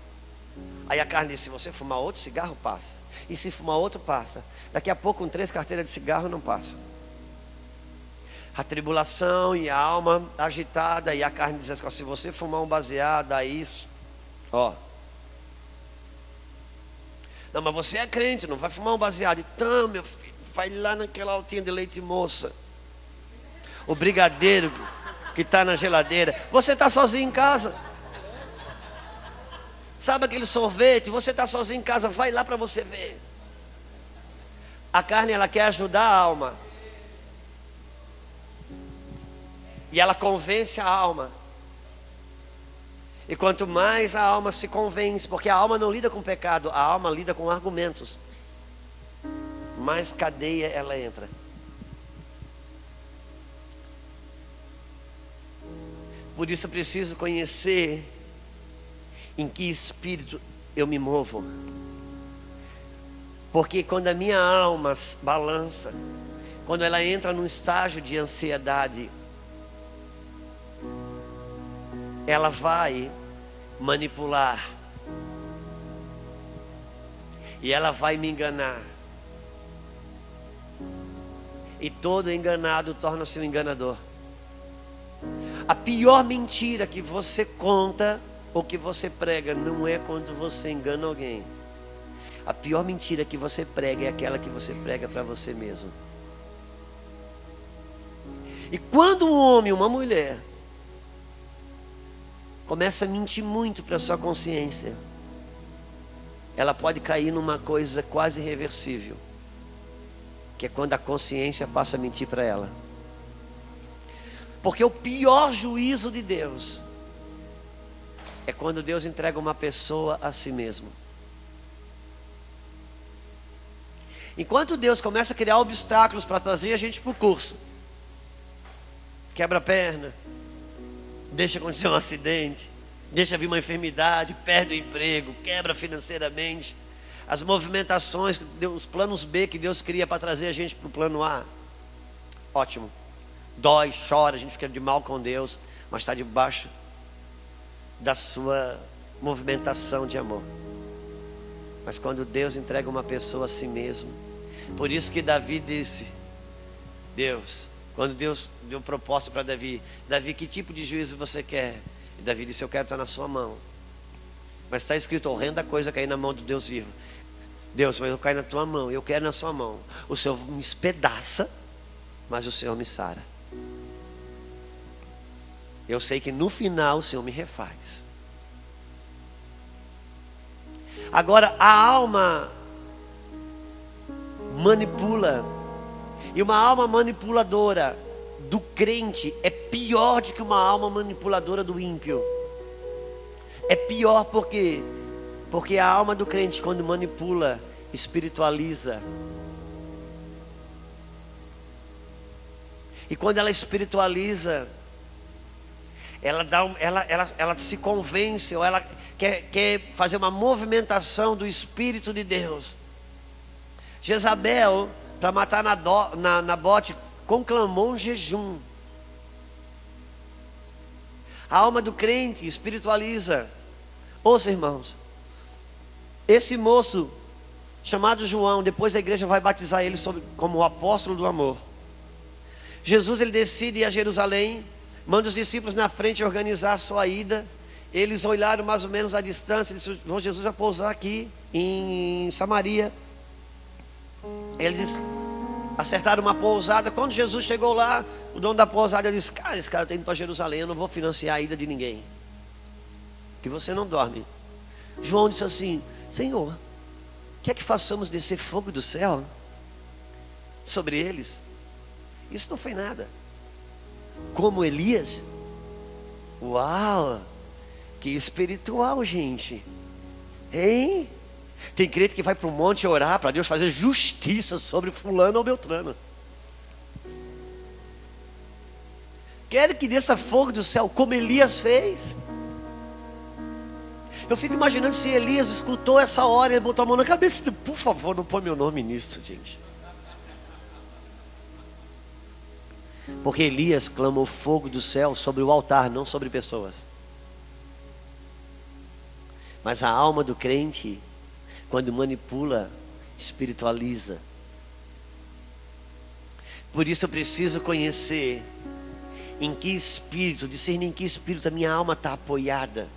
Aí a carne diz: se você fumar outro cigarro, passa. E se fumar outro, passa. Daqui a pouco, com três carteiras de cigarro, não passa. A tribulação e a alma agitada, e a carne diz assim: se você fumar um baseado, aí isso, ó. Não, mas você é crente, não vai fumar um baseado. Então, meu filho, vai lá naquela altinha de leite moça. O brigadeiro que está na geladeira. Você está sozinho em casa. Sabe aquele sorvete? Você está sozinho em casa, vai lá para você ver. A carne ela quer ajudar a alma. E ela convence a alma. E quanto mais a alma se convence, porque a alma não lida com pecado, a alma lida com argumentos. Mais cadeia ela entra. Por isso eu preciso conhecer em que espírito eu me movo. Porque quando a minha alma balança, quando ela entra num estágio de ansiedade, ela vai manipular. E ela vai me enganar. E todo enganado torna-se um enganador. A pior mentira que você conta o que você prega não é quando você engana alguém. A pior mentira que você prega é aquela que você prega para você mesmo. E quando um homem, uma mulher, começa a mentir muito para sua consciência, ela pode cair numa coisa quase irreversível, que é quando a consciência passa a mentir para ela. Porque o pior juízo de Deus é quando Deus entrega uma pessoa a si mesmo. Enquanto Deus começa a criar obstáculos para trazer a gente para o curso, quebra a perna, deixa acontecer um acidente, deixa vir uma enfermidade, perde o emprego, quebra financeiramente, as movimentações, os planos B que Deus cria para trazer a gente para o plano A, ótimo. Dói, chora, a gente fica de mal com Deus, mas está debaixo da sua movimentação de amor. Mas quando Deus entrega uma pessoa a si mesmo, por isso que Davi disse: Deus, quando Deus deu proposta para Davi, Davi, que tipo de juízo você quer? E Davi disse: Eu quero estar na sua mão. Mas está escrito: horrenda coisa cair na mão do Deus vivo. Deus, mas eu caio na tua mão, eu quero na sua mão. O Senhor me espedaça, mas o Senhor me sara. Eu sei que no final o Senhor me refaz. Agora, a alma manipula. E uma alma manipuladora do crente é pior do que uma alma manipuladora do ímpio. É pior porque porque a alma do crente quando manipula, espiritualiza. E quando ela espiritualiza, ela, dá ela, ela, ela se convence, ou ela quer, quer fazer uma movimentação do Espírito de Deus. Jezabel, para matar na, do, na, na bote, conclamou um jejum. A alma do crente espiritualiza. Ouça, irmãos, esse moço chamado João, depois a igreja vai batizar ele sobre, como o apóstolo do amor. Jesus ele decide ir a Jerusalém Manda os discípulos na frente organizar a sua ida. Eles olharam mais ou menos a distância. Disse, Jesus vai pousar aqui em Samaria. Eles acertaram uma pousada. Quando Jesus chegou lá, o dono da pousada disse: Cara, esse cara está indo para Jerusalém. Eu não vou financiar a ida de ninguém. Que você não dorme. João disse assim: Senhor, quer que façamos descer fogo do céu sobre eles? Isso não foi nada como Elias. Uau! Que espiritual, gente. Hein? Tem crente que vai para o monte orar para Deus fazer justiça sobre fulano ou beltrano. Quero que desça fogo do céu, como Elias fez. Eu fico imaginando se Elias escutou essa hora e botou a mão na cabeça. Por favor, não põe meu nome nisso, gente. Porque Elias clamou fogo do céu sobre o altar, não sobre pessoas. Mas a alma do crente, quando manipula, espiritualiza. Por isso eu preciso conhecer em que espírito, discernir em que espírito a minha alma está apoiada.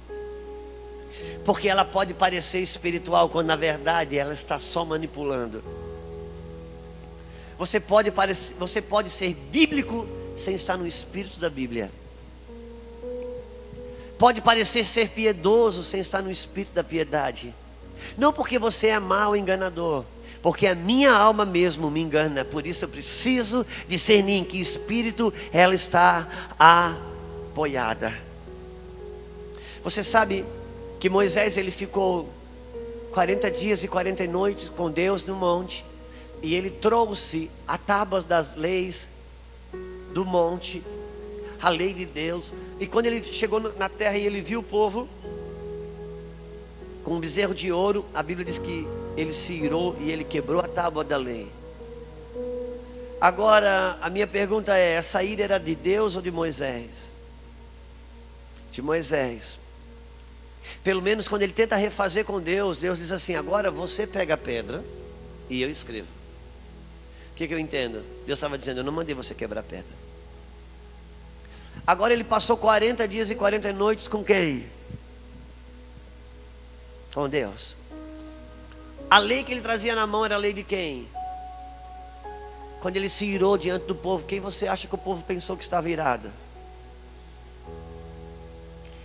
Porque ela pode parecer espiritual quando na verdade ela está só manipulando. Você pode, parecer, você pode ser bíblico sem estar no espírito da Bíblia. Pode parecer ser piedoso sem estar no espírito da piedade. Não porque você é mau enganador, porque a minha alma mesmo me engana. Por isso eu preciso discernir em que espírito ela está apoiada. Você sabe que Moisés ele ficou 40 dias e 40 noites com Deus no monte e ele trouxe a tábuas das leis do monte, a lei de Deus. E quando ele chegou na terra e ele viu o povo com um bezerro de ouro, a Bíblia diz que ele se irou e ele quebrou a tábua da lei. Agora, a minha pergunta é: essa ira era de Deus ou de Moisés? De Moisés. Pelo menos quando ele tenta refazer com Deus, Deus diz assim: agora você pega a pedra e eu escrevo. O que, que eu entendo? Deus estava dizendo: Eu não mandei você quebrar a pedra. Agora ele passou 40 dias e 40 noites com quem? Com Deus. A lei que ele trazia na mão era a lei de quem? Quando ele se irou diante do povo, quem você acha que o povo pensou que estava irado?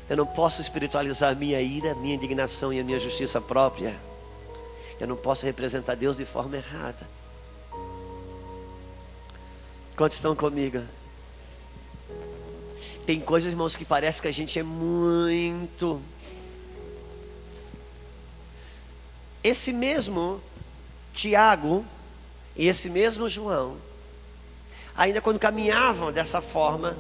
Eu não posso espiritualizar minha ira, minha indignação e a minha justiça própria. Eu não posso representar Deus de forma errada. Quantos estão comigo? Tem coisas, irmãos, que parece que a gente é muito. Esse mesmo Tiago e esse mesmo João, ainda quando caminhavam dessa forma,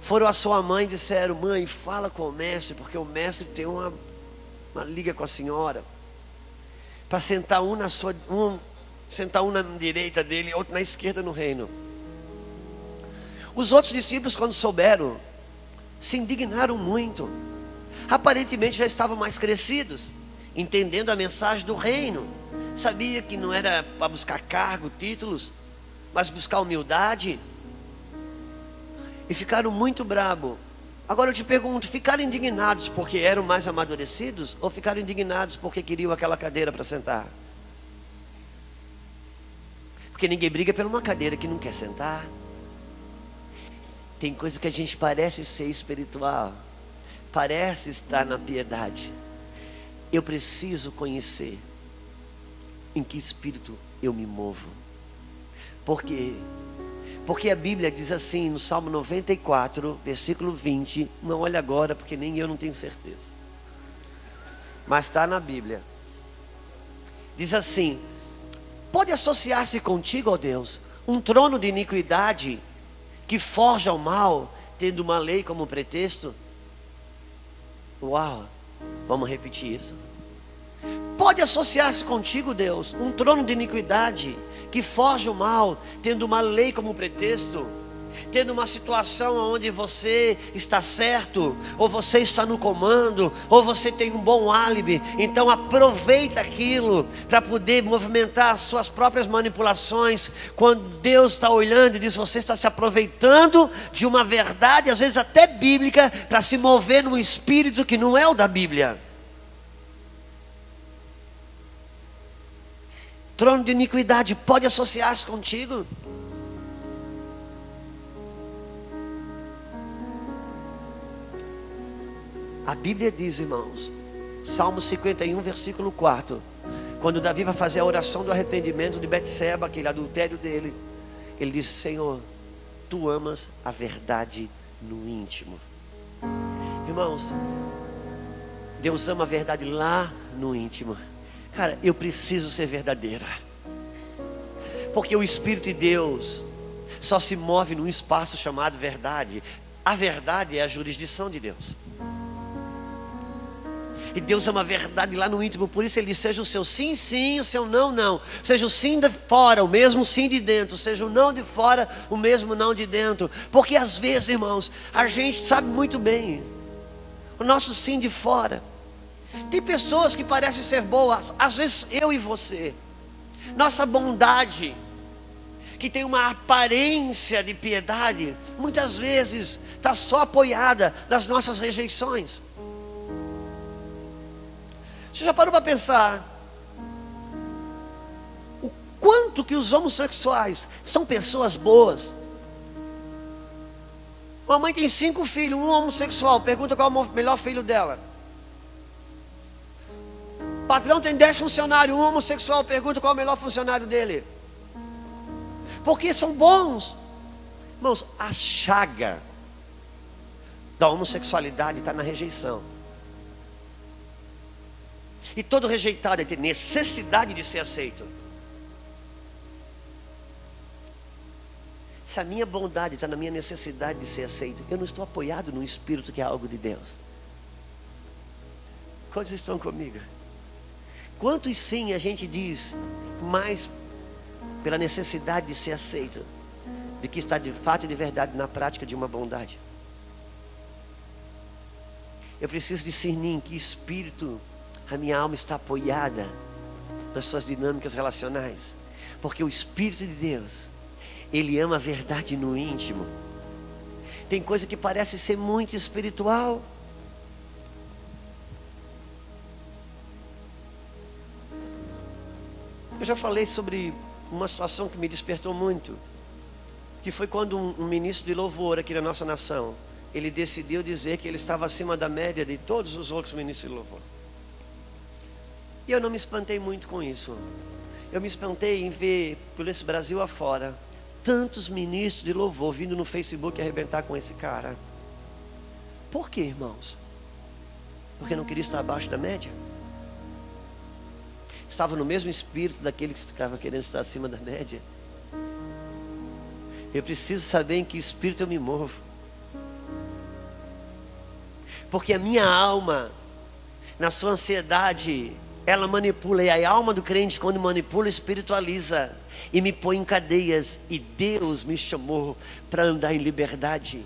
foram à sua mãe e disseram: Mãe, fala com o mestre, porque o mestre tem uma, uma liga com a senhora. Para sentar um na sua. Um, sentar um na direita dele, outro na esquerda no reino. Os outros discípulos, quando souberam, se indignaram muito. Aparentemente já estavam mais crescidos, entendendo a mensagem do reino. Sabia que não era para buscar cargo, títulos, mas buscar humildade. E ficaram muito brabo. Agora eu te pergunto, ficaram indignados porque eram mais amadurecidos ou ficaram indignados porque queriam aquela cadeira para sentar? Porque ninguém briga por uma cadeira que não quer sentar. Tem coisa que a gente parece ser espiritual, parece estar na piedade. Eu preciso conhecer em que espírito eu me movo. Por quê? Porque a Bíblia diz assim no Salmo 94, versículo 20. Não olha agora, porque nem eu não tenho certeza. Mas está na Bíblia. Diz assim: Pode associar-se contigo, ó Deus, um trono de iniquidade que forja o mal, tendo uma lei como pretexto. Uau, vamos repetir isso. Pode associar-se contigo, Deus, um trono de iniquidade que forja o mal, tendo uma lei como pretexto tendo uma situação onde você está certo, ou você está no comando, ou você tem um bom álibi, então aproveita aquilo para poder movimentar suas próprias manipulações. Quando Deus está olhando e diz: você está se aproveitando de uma verdade, às vezes até bíblica, para se mover num espírito que não é o da Bíblia. Trono de iniquidade pode associar-se contigo? A Bíblia diz, irmãos, Salmo 51, versículo 4. Quando Davi vai fazer a oração do arrependimento de Betseba, aquele adultério dele, ele diz: Senhor, tu amas a verdade no íntimo. Irmãos, Deus ama a verdade lá no íntimo. Cara, eu preciso ser verdadeira. Porque o Espírito de Deus só se move num espaço chamado verdade. A verdade é a jurisdição de Deus. E Deus é uma verdade lá no íntimo, por isso ele diz: seja o seu sim, sim, o seu não, não. Seja o sim de fora, o mesmo sim de dentro. Seja o não de fora, o mesmo não de dentro. Porque às vezes, irmãos, a gente sabe muito bem o nosso sim de fora. Tem pessoas que parecem ser boas, às vezes eu e você. Nossa bondade, que tem uma aparência de piedade, muitas vezes está só apoiada nas nossas rejeições. Você já parou para pensar o quanto que os homossexuais são pessoas boas? Uma mãe tem cinco filhos, um homossexual, pergunta qual é o melhor filho dela. O patrão tem dez funcionários, um homossexual, pergunta qual é o melhor funcionário dele. Porque são bons. Irmãos, a chaga da homossexualidade está na rejeição. E todo rejeitado tem necessidade de ser aceito. Se a minha bondade está na minha necessidade de ser aceito, eu não estou apoiado no espírito que é algo de Deus. Quantos estão comigo? Quantos sim a gente diz mais pela necessidade de ser aceito, do que está de fato e de verdade na prática de uma bondade? Eu preciso discernir em que espírito a minha alma está apoiada nas suas dinâmicas relacionais. Porque o Espírito de Deus, Ele ama a verdade no íntimo. Tem coisa que parece ser muito espiritual. Eu já falei sobre uma situação que me despertou muito. Que foi quando um, ministro de louvor aqui na nossa nação, ele decidiu dizer que ele estava acima da média de todos os outros ministros de louvor. E eu não me espantei muito com isso. Eu me espantei em ver por esse Brasil afora tantos ministros de louvor vindo no Facebook arrebentar com esse cara. Por quê, irmãos? Porque não queria estar abaixo da média? Estava no mesmo espírito daquele que estava querendo estar acima da média? Eu preciso saber em que espírito eu me movo. Porque a minha alma, na sua ansiedade, ela manipula. E a alma do crente, quando manipula, espiritualiza. E me põe em cadeias. E Deus me chamou para andar em liberdade.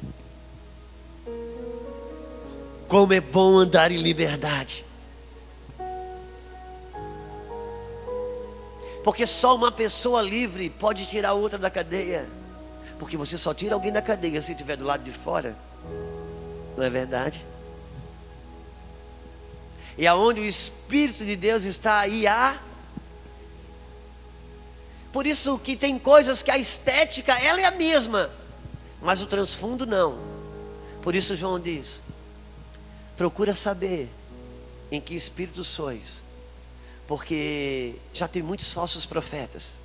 Como é bom andar em liberdade. Porque só uma pessoa livre pode tirar outra da cadeia. Porque você só tira alguém da cadeia se estiver do lado de fora. Não é verdade? E aonde o Espírito de Deus está aí há. Por isso que tem coisas que a estética ela é a mesma, mas o transfundo não. Por isso João diz: procura saber em que espírito sois, porque já tem muitos falsos profetas.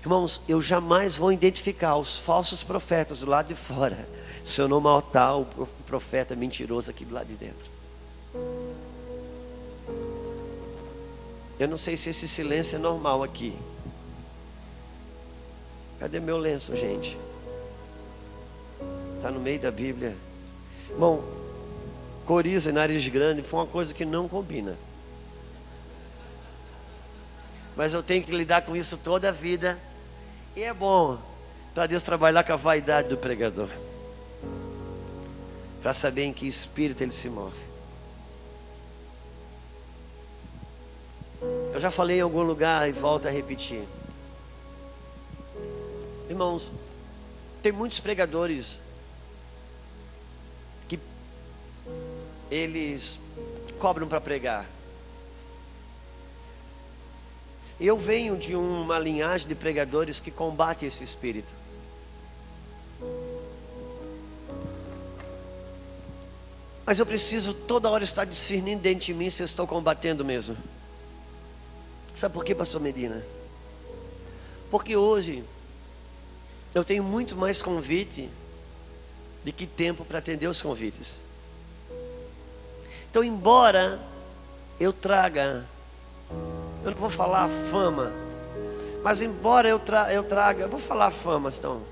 Irmãos, eu jamais vou identificar os falsos profetas do lado de fora, se eu não matar o profeta mentiroso aqui do lado de dentro. Eu não sei se esse silêncio é normal aqui. Cadê meu lenço, gente? Está no meio da Bíblia. Bom, coriza e nariz grande foi uma coisa que não combina. Mas eu tenho que lidar com isso toda a vida. E é bom para Deus trabalhar com a vaidade do pregador. Para saber em que espírito ele se move. Eu já falei em algum lugar e volto a repetir. Irmãos, tem muitos pregadores que eles cobram para pregar. Eu venho de uma linhagem de pregadores que combate esse espírito. Mas eu preciso toda hora estar discernindo dentro de mim se eu estou combatendo mesmo. Sabe por quê, pastor Medina? Porque hoje eu tenho muito mais convite do que tempo para atender os convites. Então, embora eu traga, eu não vou falar fama, mas embora eu, tra eu traga, eu vou falar fama, então,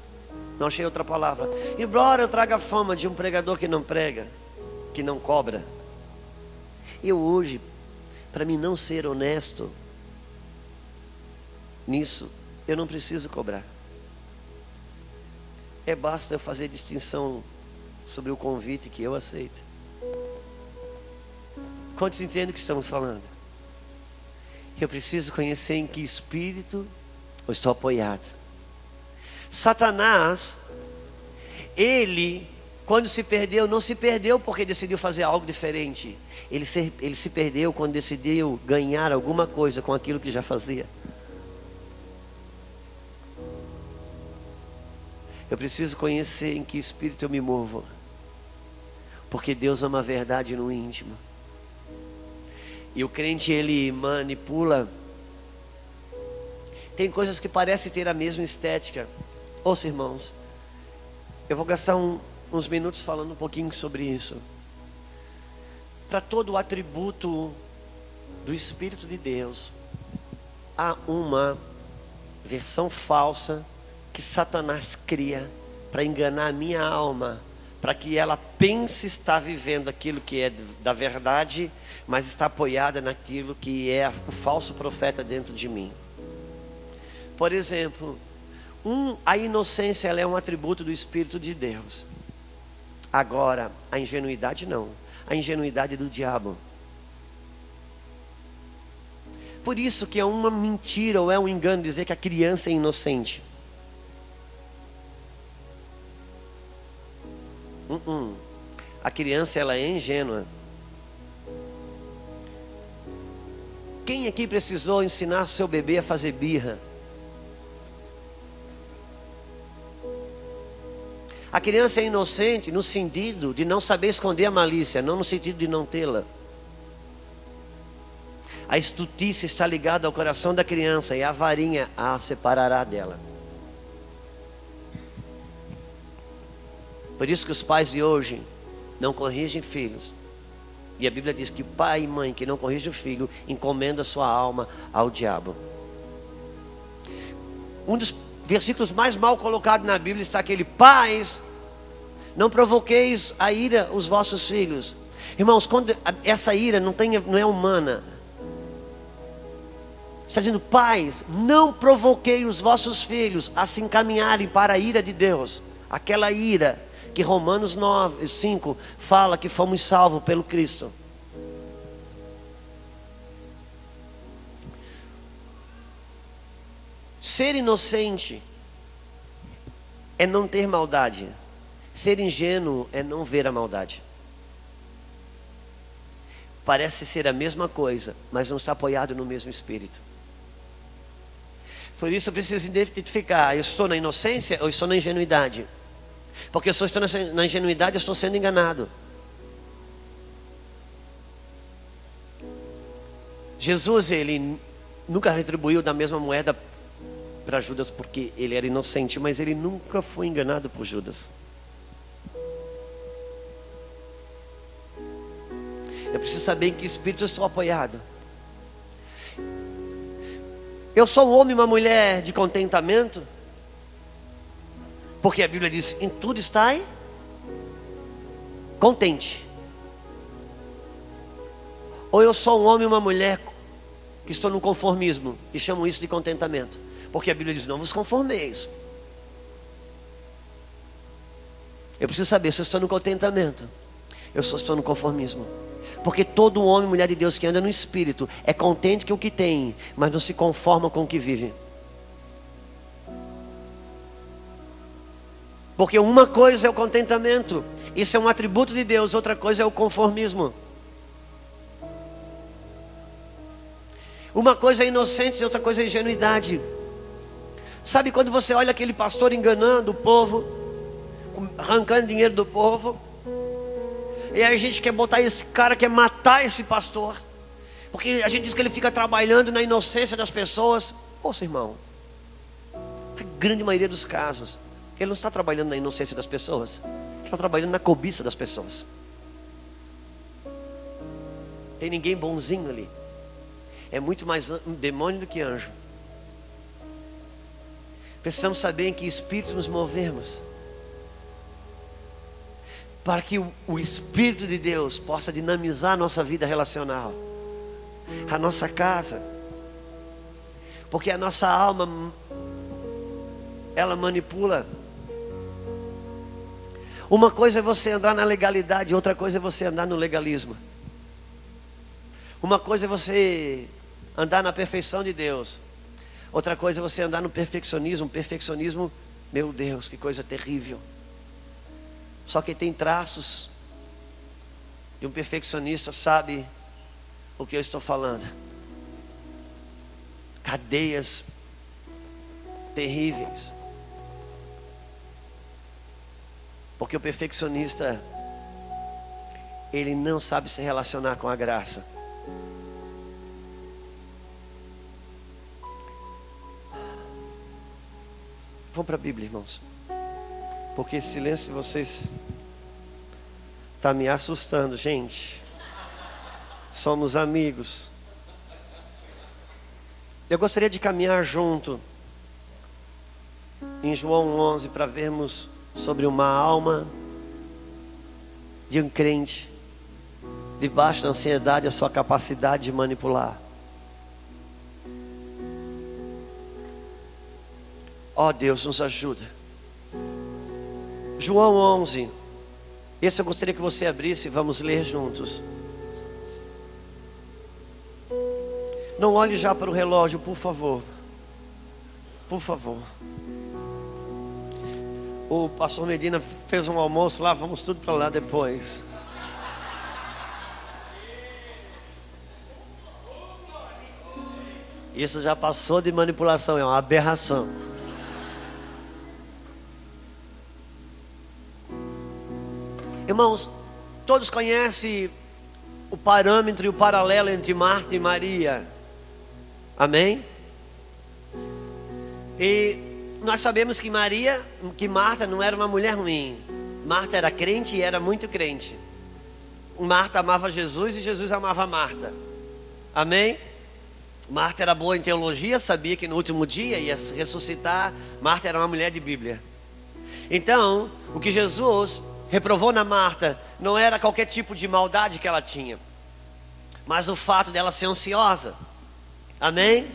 não achei outra palavra. Embora eu traga fama de um pregador que não prega, que não cobra, eu hoje, para mim não ser honesto, nisso, eu não preciso cobrar. É basta eu fazer distinção sobre o convite que eu aceito. Quantos entendem o que estamos falando? Eu preciso conhecer em que espírito eu estou apoiado. Satanás, ele, quando se perdeu, não se perdeu porque decidiu fazer algo diferente. Ele se, ele se perdeu quando decidiu ganhar alguma coisa com aquilo que já fazia. Eu preciso conhecer em que espírito eu me movo. Porque Deus ama a verdade no íntimo. E o crente ele manipula. Tem coisas que parecem ter a mesma estética. Ouça, irmãos. Eu vou gastar um, uns minutos falando um pouquinho sobre isso. Para todo o atributo do Espírito de Deus, há uma versão falsa que Satanás cria para enganar a minha alma, para que ela pense estar vivendo aquilo que é da verdade, mas está apoiada naquilo que é o falso profeta dentro de mim. Por exemplo, um, a inocência é um atributo do Espírito de Deus. Agora, a ingenuidade não. A ingenuidade do diabo. Por isso que é uma mentira ou é um engano dizer que a criança é inocente. Uh -uh. A criança ela é ingênua. Quem aqui precisou ensinar seu bebê a fazer birra? A criança é inocente no sentido de não saber esconder a malícia, não no sentido de não tê-la. A estutice está ligada ao coração da criança e a varinha a separará dela. Por isso que os pais de hoje não corrigem filhos. E a Bíblia diz que pai e mãe que não corrige o filho encomenda sua alma ao diabo. Um dos versículos mais mal colocados na Bíblia está aquele: Pais, não provoqueis a ira os vossos filhos. Irmãos, quando essa ira não, tem, não é humana, está dizendo: Pais, não provoquei os vossos filhos a se encaminharem para a ira de Deus, aquela ira que Romanos 9, 5 fala que fomos salvos pelo Cristo. Ser inocente é não ter maldade. Ser ingênuo é não ver a maldade. Parece ser a mesma coisa, mas não está apoiado no mesmo espírito. Por isso eu preciso identificar: eu estou na inocência ou estou na ingenuidade? Porque se eu estou na ingenuidade, eu estou sendo enganado. Jesus, ele nunca retribuiu da mesma moeda para Judas porque ele era inocente, mas ele nunca foi enganado por Judas. Eu preciso saber em que espírito eu estou apoiado. Eu sou um homem e uma mulher de contentamento. Porque a Bíblia diz: em tudo está contente. Ou eu sou um homem e uma mulher que estou no conformismo e chamo isso de contentamento. Porque a Bíblia diz: não vos conformeis. Eu preciso saber se eu estou no contentamento. Eu só estou no conformismo. Porque todo homem e mulher de Deus que anda no Espírito é contente com o que tem, mas não se conforma com o que vive. Porque uma coisa é o contentamento, isso é um atributo de Deus, outra coisa é o conformismo. Uma coisa é inocência, outra coisa é ingenuidade. Sabe quando você olha aquele pastor enganando o povo, arrancando dinheiro do povo, e a gente quer botar esse cara, quer matar esse pastor, porque a gente diz que ele fica trabalhando na inocência das pessoas. Poxa, irmão, a grande maioria dos casos, ele não está trabalhando na inocência das pessoas, ele está trabalhando na cobiça das pessoas. Tem ninguém bonzinho ali. É muito mais um demônio do que anjo. Precisamos saber em que espírito nos movemos. Para que o, Espírito de Deus possa dinamizar a nossa vida relacional, a nossa casa. Porque a nossa alma, ela manipula uma coisa é você andar na legalidade, outra coisa é você andar no legalismo. Uma coisa é você andar na perfeição de Deus, outra coisa é você andar no perfeccionismo. Perfeccionismo, meu Deus, que coisa terrível. Só que tem traços e um perfeccionista sabe o que eu estou falando. Cadeias terríveis. Porque o perfeccionista, ele não sabe se relacionar com a graça. Vamos para a Bíblia, irmãos. Porque esse silêncio de vocês está me assustando, gente. Somos amigos. Eu gostaria de caminhar junto em João 11 para vermos sobre uma alma de um crente, debaixo da ansiedade, a sua capacidade de manipular. Ó oh, Deus, nos ajuda. João 11. Esse eu gostaria que você abrisse, vamos ler juntos. Não olhe já para o relógio, por favor. Por favor o pastor Medina fez um almoço lá, vamos tudo para lá depois. Isso já passou de manipulação, é uma aberração. Irmãos, todos conhecem o parâmetro e o paralelo entre Marta e Maria. Amém? E nós sabemos que Maria, que Marta não era uma mulher ruim. Marta era crente e era muito crente. Marta amava Jesus e Jesus amava Marta. Amém? Marta era boa em teologia, sabia que no último dia ia ressuscitar. Marta era uma mulher de Bíblia. Então, o que Jesus reprovou na Marta não era qualquer tipo de maldade que ela tinha, mas o fato dela ser ansiosa. Amém?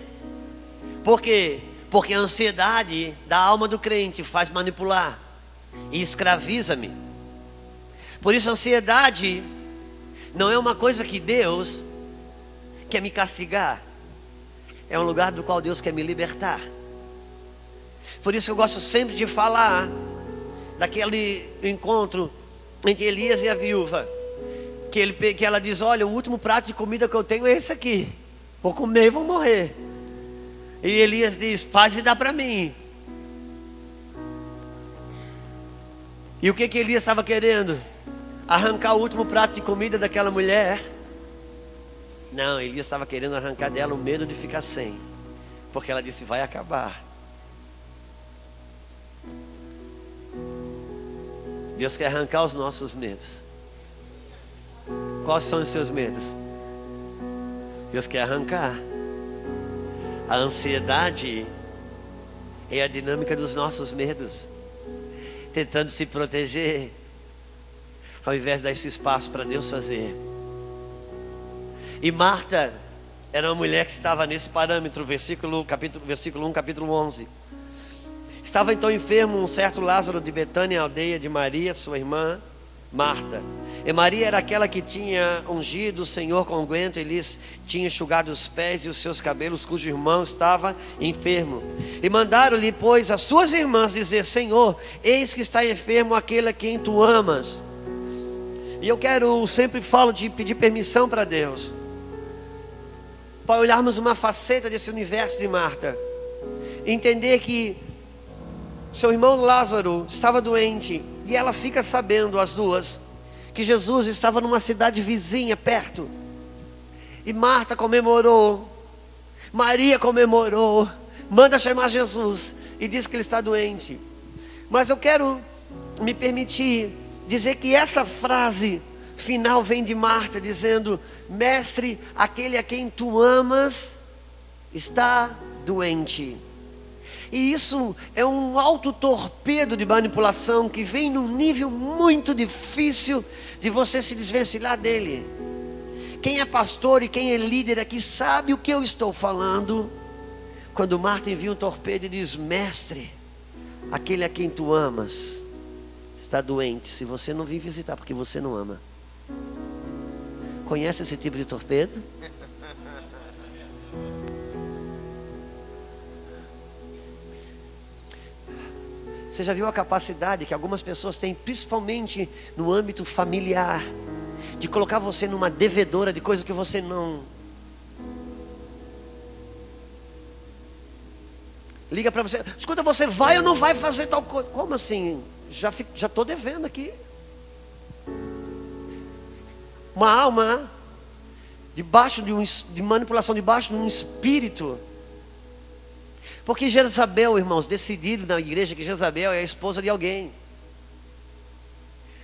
Por quê? Porque a ansiedade da alma do crente faz manipular e escraviza-me. Por isso, a ansiedade não é uma coisa que Deus quer me castigar, é um lugar do qual Deus quer me libertar. Por isso eu gosto sempre de falar daquele encontro entre Elias e a viúva. Que, ele, que ela diz: Olha, o último prato de comida que eu tenho é esse aqui. Vou comer e vou morrer. E Elias diz: Faz e dá para mim. E o que, que Elias estava querendo? Arrancar o último prato de comida daquela mulher. Não, Elias estava querendo arrancar dela o medo de ficar sem. Porque ela disse: Vai acabar. Deus quer arrancar os nossos medos. Quais são os seus medos? Deus quer arrancar. A ansiedade é a dinâmica dos nossos medos, tentando se proteger, ao invés de dar esse espaço para Deus fazer. E Marta era uma mulher que estava nesse parâmetro, versículo, capítulo, versículo 1, capítulo 11. Estava então enfermo um certo Lázaro de Betânia, aldeia de Maria, sua irmã Marta. E Maria era aquela que tinha ungido o Senhor com unguento e lhes tinha enxugado os pés e os seus cabelos, cujo irmão estava enfermo. E mandaram-lhe, pois, as suas irmãs dizer: Senhor, eis que está enfermo aquele a quem tu amas. E eu quero, sempre falo de pedir permissão para Deus, para olharmos uma faceta desse universo de Marta, entender que seu irmão Lázaro estava doente e ela fica sabendo, as duas, que Jesus estava numa cidade vizinha, perto. E Marta comemorou, Maria comemorou, manda chamar Jesus e diz que ele está doente. Mas eu quero me permitir dizer que essa frase final vem de Marta, dizendo: Mestre, aquele a quem tu amas está doente. E isso é um alto torpedo de manipulação que vem num nível muito difícil de você se desvencilhar dele. Quem é pastor e quem é líder aqui sabe o que eu estou falando. Quando Marta envia um torpedo e diz: Mestre, aquele a quem tu amas está doente. Se você não vir visitar, porque você não ama. Conhece esse tipo de torpedo? Você já viu a capacidade que algumas pessoas têm, principalmente no âmbito familiar, de colocar você numa devedora de coisa que você não. Liga para você, escuta, você vai ou não vai fazer tal coisa? Como assim? Já já estou devendo aqui. Uma alma debaixo de, um, de manipulação, debaixo de um espírito porque Jezabel, irmãos, decidido na igreja que Jezabel é a esposa de alguém.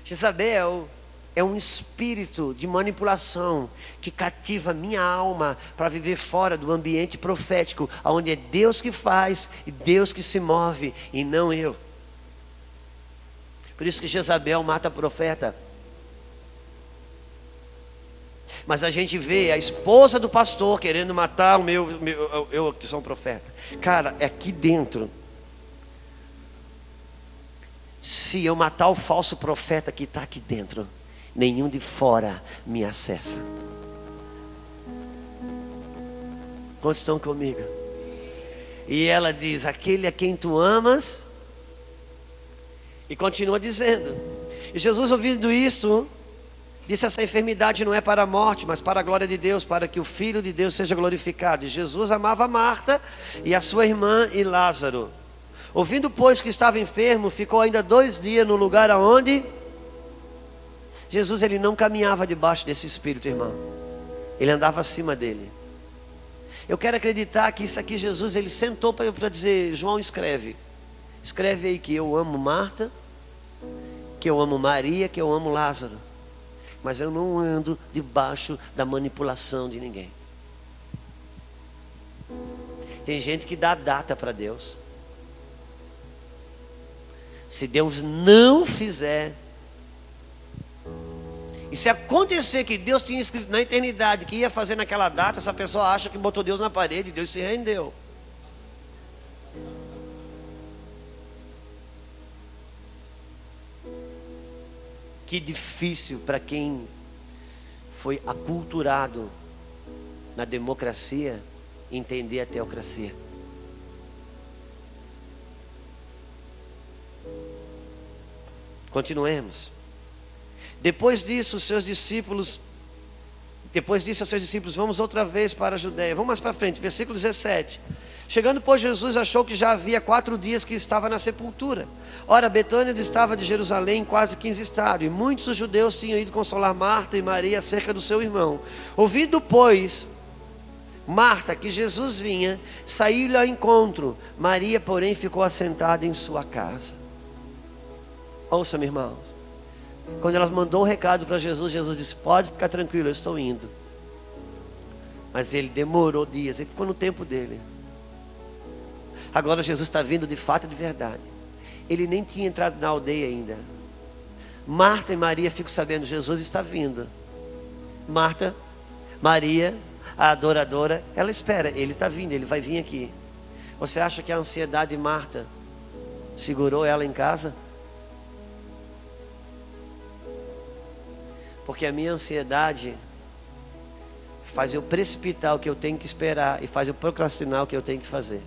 Jezabel é um espírito de manipulação que cativa minha alma para viver fora do ambiente profético, onde é Deus que faz e Deus que se move e não eu. Por isso que Jezabel mata profeta. Mas a gente vê a esposa do pastor querendo matar o meu, meu eu, que sou um profeta. Cara, é aqui dentro. Se eu matar o falso profeta que está aqui dentro, nenhum de fora me acessa. Quantos estão comigo? E ela diz: Aquele a quem tu amas. E continua dizendo. E Jesus ouvindo isto, Disse: essa enfermidade não é para a morte, mas para a glória de Deus, para que o Filho de Deus seja glorificado. E Jesus amava Marta e a sua irmã e Lázaro. Ouvindo, pois, que estava enfermo, ficou ainda dois dias no lugar aonde? Jesus ele não caminhava debaixo desse espírito, irmão. Ele andava acima dele. Eu quero acreditar que isso aqui Jesus ele sentou para dizer, João escreve. Escreve aí que eu amo Marta, que eu amo Maria, que eu amo Lázaro. Mas eu não ando debaixo da manipulação de ninguém. Tem gente que dá data para Deus. Se Deus não fizer, e se acontecer que Deus tinha escrito na eternidade que ia fazer naquela data, essa pessoa acha que botou Deus na parede Deus se rendeu. Que difícil para quem foi aculturado na democracia entender a teocracia. Continuemos. Depois disso, os seus discípulos, depois disso, seus discípulos, vamos outra vez para a Judéia. Vamos mais para frente, versículo 17. Chegando, pois, Jesus achou que já havia quatro dias que estava na sepultura. Ora, Betânia estava de Jerusalém quase 15 estados, e muitos dos judeus tinham ido consolar Marta e Maria acerca do seu irmão. Ouvindo, pois, Marta que Jesus vinha, saiu-lhe ao encontro. Maria, porém, ficou assentada em sua casa. Ouça, meus irmãos. Quando elas mandou um recado para Jesus, Jesus disse: Pode ficar tranquilo, eu estou indo. Mas ele demorou dias, ele ficou no tempo dele. Agora Jesus está vindo de fato de verdade. Ele nem tinha entrado na aldeia ainda. Marta e Maria ficam sabendo: Jesus está vindo. Marta, Maria, a adoradora, ela espera, ele está vindo, ele vai vir aqui. Você acha que a ansiedade de Marta segurou ela em casa? Porque a minha ansiedade faz eu precipitar o que eu tenho que esperar e faz eu procrastinar o que eu tenho que fazer.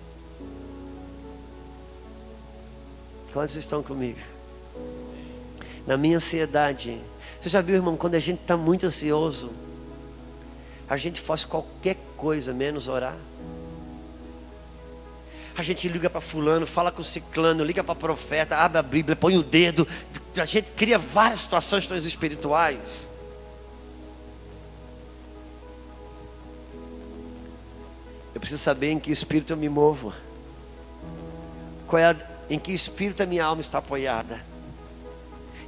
Quantos estão comigo? Na minha ansiedade. Você já viu, irmão, quando a gente está muito ansioso, a gente faz qualquer coisa menos orar. A gente liga para fulano, fala com ciclano, liga para profeta, abre a Bíblia, põe o dedo. A gente cria várias situações espirituais. Eu preciso saber em que espírito eu me movo. Qual é a, em que espírito a minha alma está apoiada.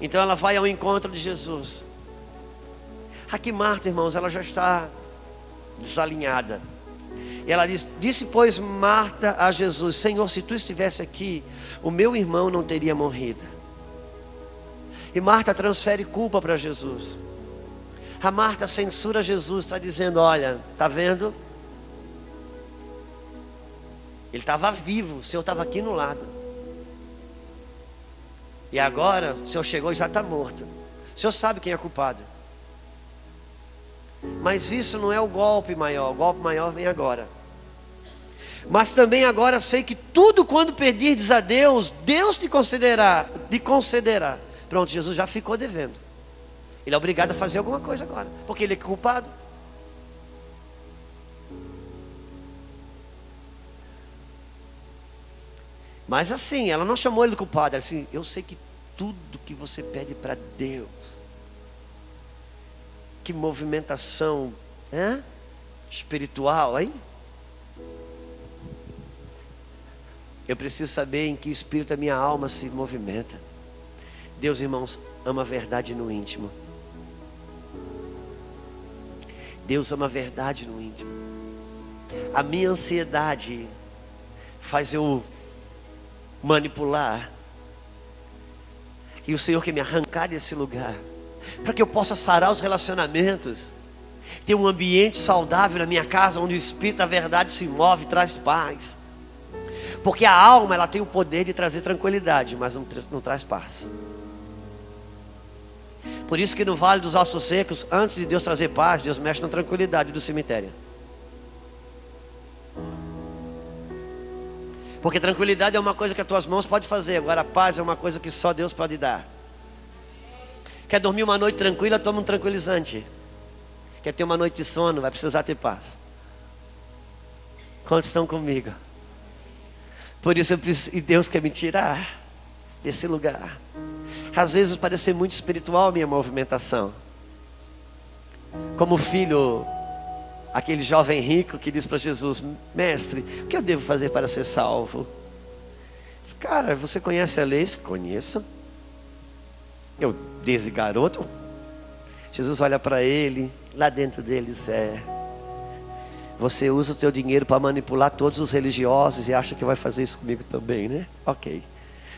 Então ela vai ao encontro de Jesus. Aqui Marta, irmãos, ela já está desalinhada. E ela disse: Disse, pois, Marta a Jesus: Senhor, se tu estivesse aqui, o meu irmão não teria morrido. E Marta transfere culpa para Jesus. A Marta censura Jesus, está dizendo: Olha, está vendo? Ele estava vivo, o Senhor estava aqui no lado. E agora o Senhor chegou e já está morto. O Senhor sabe quem é culpado. Mas isso não é o golpe maior, o golpe maior vem agora. Mas também agora sei que tudo quando pedirdes a Deus, Deus te concederá, te concederá. Pronto, Jesus já ficou devendo. Ele é obrigado a fazer alguma coisa agora, porque ele é culpado. Mas assim, ela não chamou ele de culpado, ela disse: Eu sei que tudo que você pede para Deus, que movimentação espiritual, hein? Eu preciso saber em que espírito a minha alma se movimenta. Deus, irmãos, ama a verdade no íntimo. Deus ama a verdade no íntimo. A minha ansiedade faz eu manipular. E o Senhor quer me arrancar desse lugar, para que eu possa sarar os relacionamentos, ter um ambiente saudável na minha casa, onde o Espírito da verdade se move e traz paz. Porque a alma ela tem o poder de trazer tranquilidade, mas não, não traz paz. Por isso que no Vale dos Ossos Secos, antes de Deus trazer paz, Deus mexe na tranquilidade do cemitério. Porque tranquilidade é uma coisa que as tuas mãos podem fazer, agora a paz é uma coisa que só Deus pode dar. Quer dormir uma noite tranquila, toma um tranquilizante. Quer ter uma noite de sono, vai precisar ter paz. Quantos estão comigo? Por isso eu preciso, e Deus quer me tirar desse lugar. Às vezes parece muito espiritual a minha movimentação. Como filho, aquele jovem rico que diz para Jesus: Mestre, o que eu devo fazer para ser salvo? Cara, você conhece a lei? Conheço. Eu, desde garoto, Jesus olha para ele, lá dentro dele diz: É. Você usa o teu dinheiro para manipular todos os religiosos e acha que vai fazer isso comigo também, né? Ok.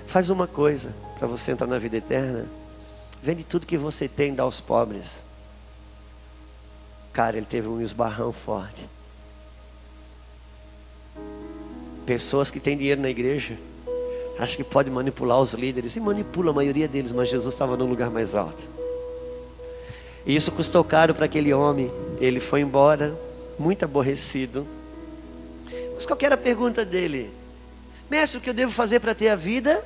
Faz uma coisa para você entrar na vida eterna. Vende tudo que você tem e dá aos pobres. Cara, ele teve um esbarrão forte. Pessoas que têm dinheiro na igreja acham que pode manipular os líderes e manipula a maioria deles, mas Jesus estava no lugar mais alto. E isso custou caro para aquele homem. Ele foi embora, muito aborrecido. Mas qual era a pergunta dele? Mestre, o que eu devo fazer para ter a vida?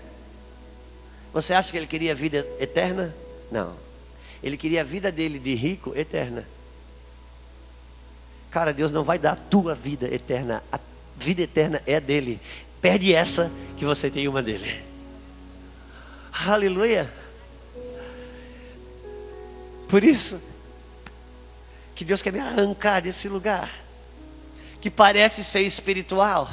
Você acha que ele queria a vida eterna? Não. Ele queria a vida dele de rico eterna. Cara, Deus não vai dar a tua vida eterna. A vida eterna é dele. Perde essa que você tem uma dele. Aleluia. Por isso que Deus quer me arrancar desse lugar que parece ser espiritual,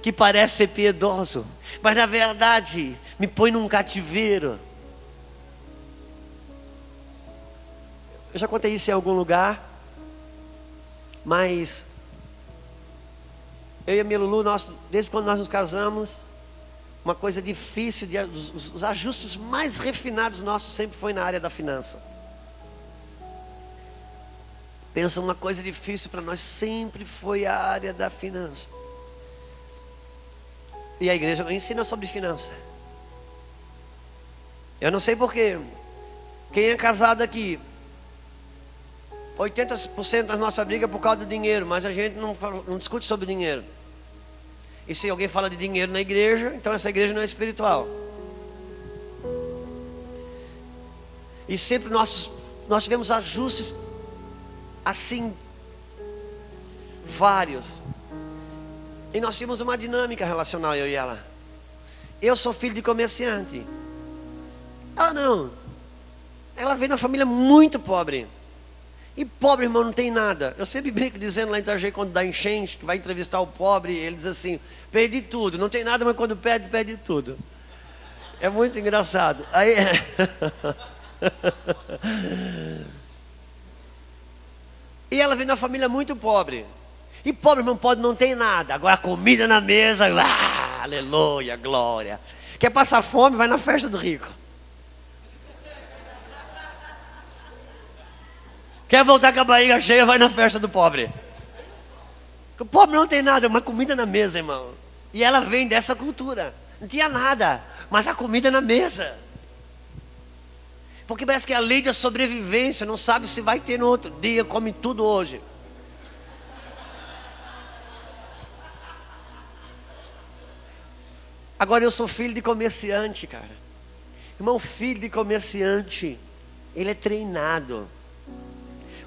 que parece ser piedoso, mas na verdade me põe num cativeiro. Eu já contei isso em algum lugar. Mas eu e a minha Lulu, nós, desde quando nós nos casamos, uma coisa difícil, de, os, os ajustes mais refinados nossos sempre foi na área da finança. Pensa, uma coisa difícil para nós sempre foi a área da finança. E a igreja não ensina sobre finança. Eu não sei porquê. Quem é casado aqui 80% da nossa briga é por causa do dinheiro, mas a gente não, fala, não discute sobre dinheiro. E se alguém fala de dinheiro na igreja, então essa igreja não é espiritual. E sempre nós, nós tivemos ajustes assim, vários. E nós tínhamos uma dinâmica relacional, eu e ela. Eu sou filho de comerciante. Ela não. Ela veio de uma família muito pobre. E pobre, irmão, não tem nada. Eu sempre brinco dizendo lá em Itajaí, quando dá enchente, que vai entrevistar o pobre, ele diz assim: perdi tudo. Não tem nada, mas quando perde, perde tudo. É muito engraçado. Aí. [LAUGHS] e ela vem de uma família muito pobre. E pobre, irmão, pode não ter nada. Agora comida na mesa, ah, aleluia, glória. Quer passar fome, vai na festa do rico. Quer voltar com a barriga cheia, vai na festa do pobre. O pobre não tem nada, uma comida na mesa, irmão. E ela vem dessa cultura. Não tinha nada, mas a comida na mesa. Porque parece que é a lei da sobrevivência, não sabe se vai ter no outro dia, come tudo hoje. Agora eu sou filho de comerciante, cara. Irmão, filho de comerciante, ele é treinado.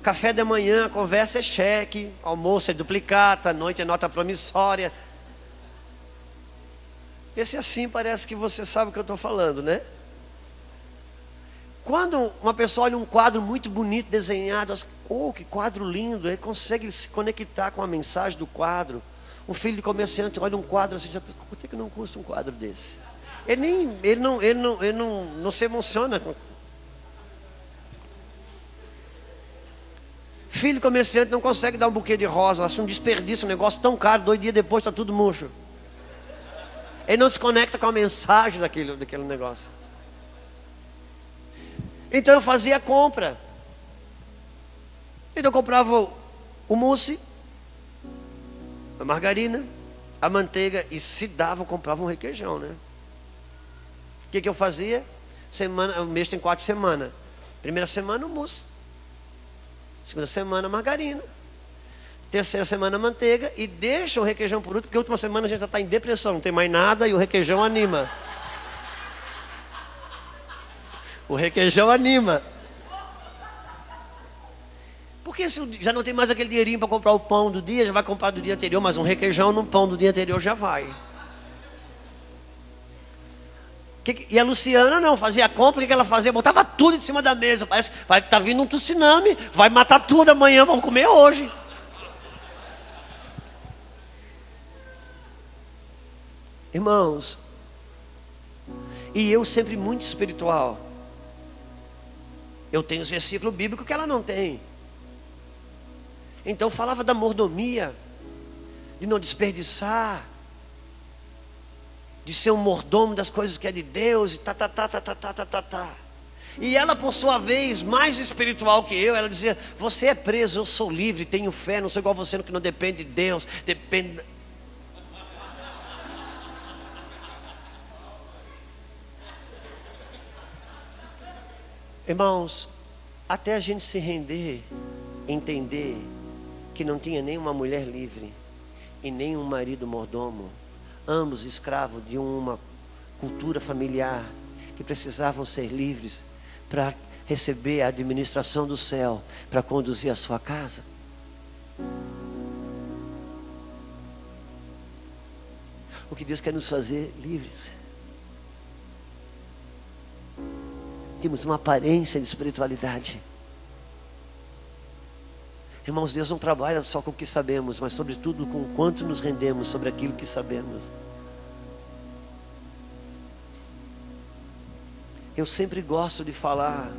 Café da manhã, conversa é cheque, almoço é duplicata, noite é nota promissória. Esse assim parece que você sabe o que eu estou falando, né? Quando uma pessoa olha um quadro muito bonito desenhado, oh, que quadro lindo, ele consegue se conectar com a mensagem do quadro. Um filho de comerciante olha um quadro assim, já quanto é que não custa um quadro desse? Ele nem, ele não, ele não, ele não, não se emociona com Filho comerciante não consegue dar um buquê de rosa, acha um desperdício, um negócio tão caro, dois dias depois está tudo murcho. Ele não se conecta com a mensagem daquele, daquele negócio. Então eu fazia a compra. Então eu comprava o, mousse, a margarina, a manteiga e se dava, eu comprava um requeijão, né? O que, que eu fazia? Semana, o mês tem quatro semanas. Primeira semana o mousse. Segunda semana, margarina. Terceira semana, manteiga. E deixa o requeijão por último, porque a última semana a gente já está em depressão, não tem mais nada e o requeijão anima. O requeijão anima. Porque se já não tem mais aquele dinheirinho para comprar o pão do dia, já vai comprar do dia anterior, mas um requeijão no pão do dia anterior já vai. Que, e a Luciana não, fazia a compra, o que ela fazia? Botava tudo em cima da mesa. Parece que vai tá vindo um tsunami, vai matar tudo amanhã, vamos comer hoje. Irmãos, e eu sempre muito espiritual. Eu tenho os versículos bíblicos que ela não tem. Então falava da mordomia, de não desperdiçar, de ser um mordomo das coisas que é de Deus e tá, tá, tá, tá, tá, tá, tá, tá, tá. E ela, por sua vez, mais espiritual que eu, ela dizia: Você é preso, eu sou livre, tenho fé, não sou igual você que não depende de Deus, depende. Irmãos, até a gente se render, entender que não tinha nenhuma mulher livre e nem um marido mordomo, ambos escravos de uma cultura familiar, que precisavam ser livres para receber a administração do céu, para conduzir a sua casa. O que Deus quer nos fazer livres. Temos uma aparência de espiritualidade. Irmãos, Deus não trabalha só com o que sabemos, mas sobretudo com o quanto nos rendemos sobre aquilo que sabemos. Eu sempre gosto de falar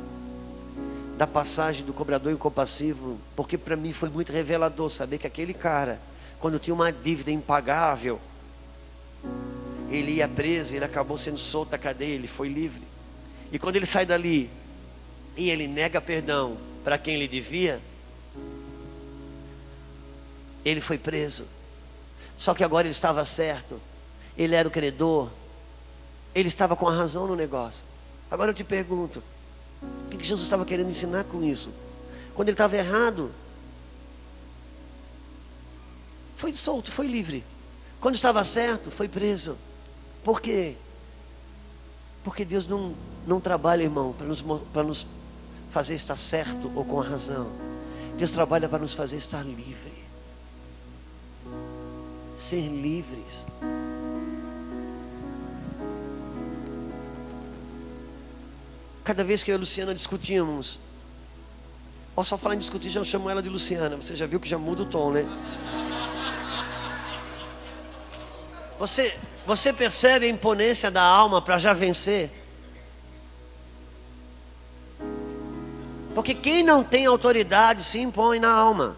da passagem do cobrador incompassivo, porque para mim foi muito revelador saber que aquele cara, quando tinha uma dívida impagável, ele ia preso, ele acabou sendo solto da cadeia, ele foi livre. E quando ele sai dali e ele nega perdão para quem ele devia, ele foi preso. Só que agora ele estava certo. Ele era o credor. Ele estava com a razão no negócio. Agora eu te pergunto: o que Jesus estava querendo ensinar com isso? Quando ele estava errado, foi solto, foi livre. Quando estava certo, foi preso. Por quê? Porque Deus não, não trabalha, irmão, para nos, nos fazer estar certo ou com a razão. Deus trabalha para nos fazer estar livre ser livres. Cada vez que eu e a Luciana discutimos, ó, só falar em discutir, já chamo ela de Luciana. Você já viu que já muda o tom, né? Você, você percebe a imponência da alma para já vencer? Porque quem não tem autoridade se impõe na alma.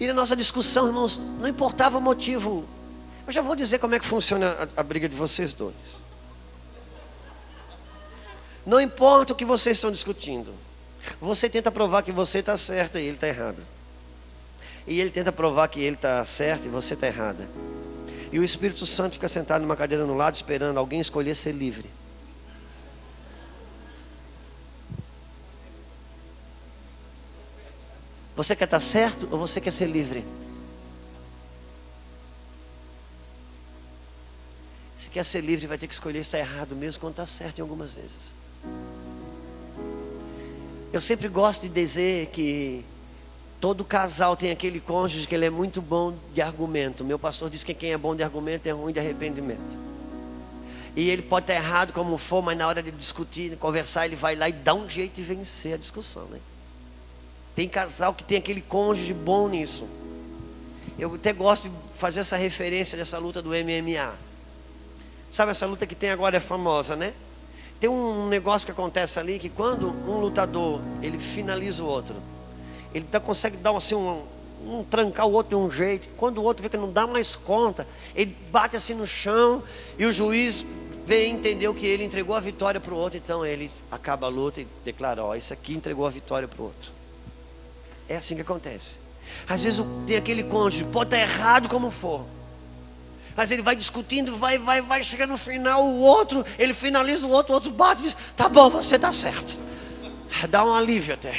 E na nossa discussão, irmãos, não importava o motivo. Eu já vou dizer como é que funciona a, a briga de vocês dois. Não importa o que vocês estão discutindo. Você tenta provar que você está certo e ele está errado. E ele tenta provar que ele está certo e você está errada. E o Espírito Santo fica sentado numa cadeira no lado esperando alguém escolher ser livre. Você quer estar certo ou você quer ser livre? Se quer ser livre, vai ter que escolher estar errado mesmo quando está certo em algumas vezes. Eu sempre gosto de dizer que todo casal tem aquele cônjuge que ele é muito bom de argumento. Meu pastor diz que quem é bom de argumento é ruim de arrependimento. E ele pode estar errado como for, mas na hora de discutir, de conversar, ele vai lá e dá um jeito de vencer a discussão, né? Tem casal que tem aquele cônjuge bom nisso. Eu até gosto de fazer essa referência dessa luta do MMA. Sabe essa luta que tem agora é famosa, né? Tem um negócio que acontece ali que quando um lutador ele finaliza o outro, ele tá, consegue dar assim um, um trancar o outro de um jeito. Quando o outro vê que não dá mais conta, ele bate assim no chão e o juiz e entendeu que ele entregou a vitória para o outro. Então ele acaba a luta e declara: ó, isso aqui entregou a vitória para o outro. É assim que acontece. Às vezes tem aquele cônjuge, pode estar errado como for. Mas ele vai discutindo, vai, vai, vai, chega no final, o outro, ele finaliza o outro, o outro bate e diz, tá bom, você está certo. [LAUGHS] Dá um alívio até.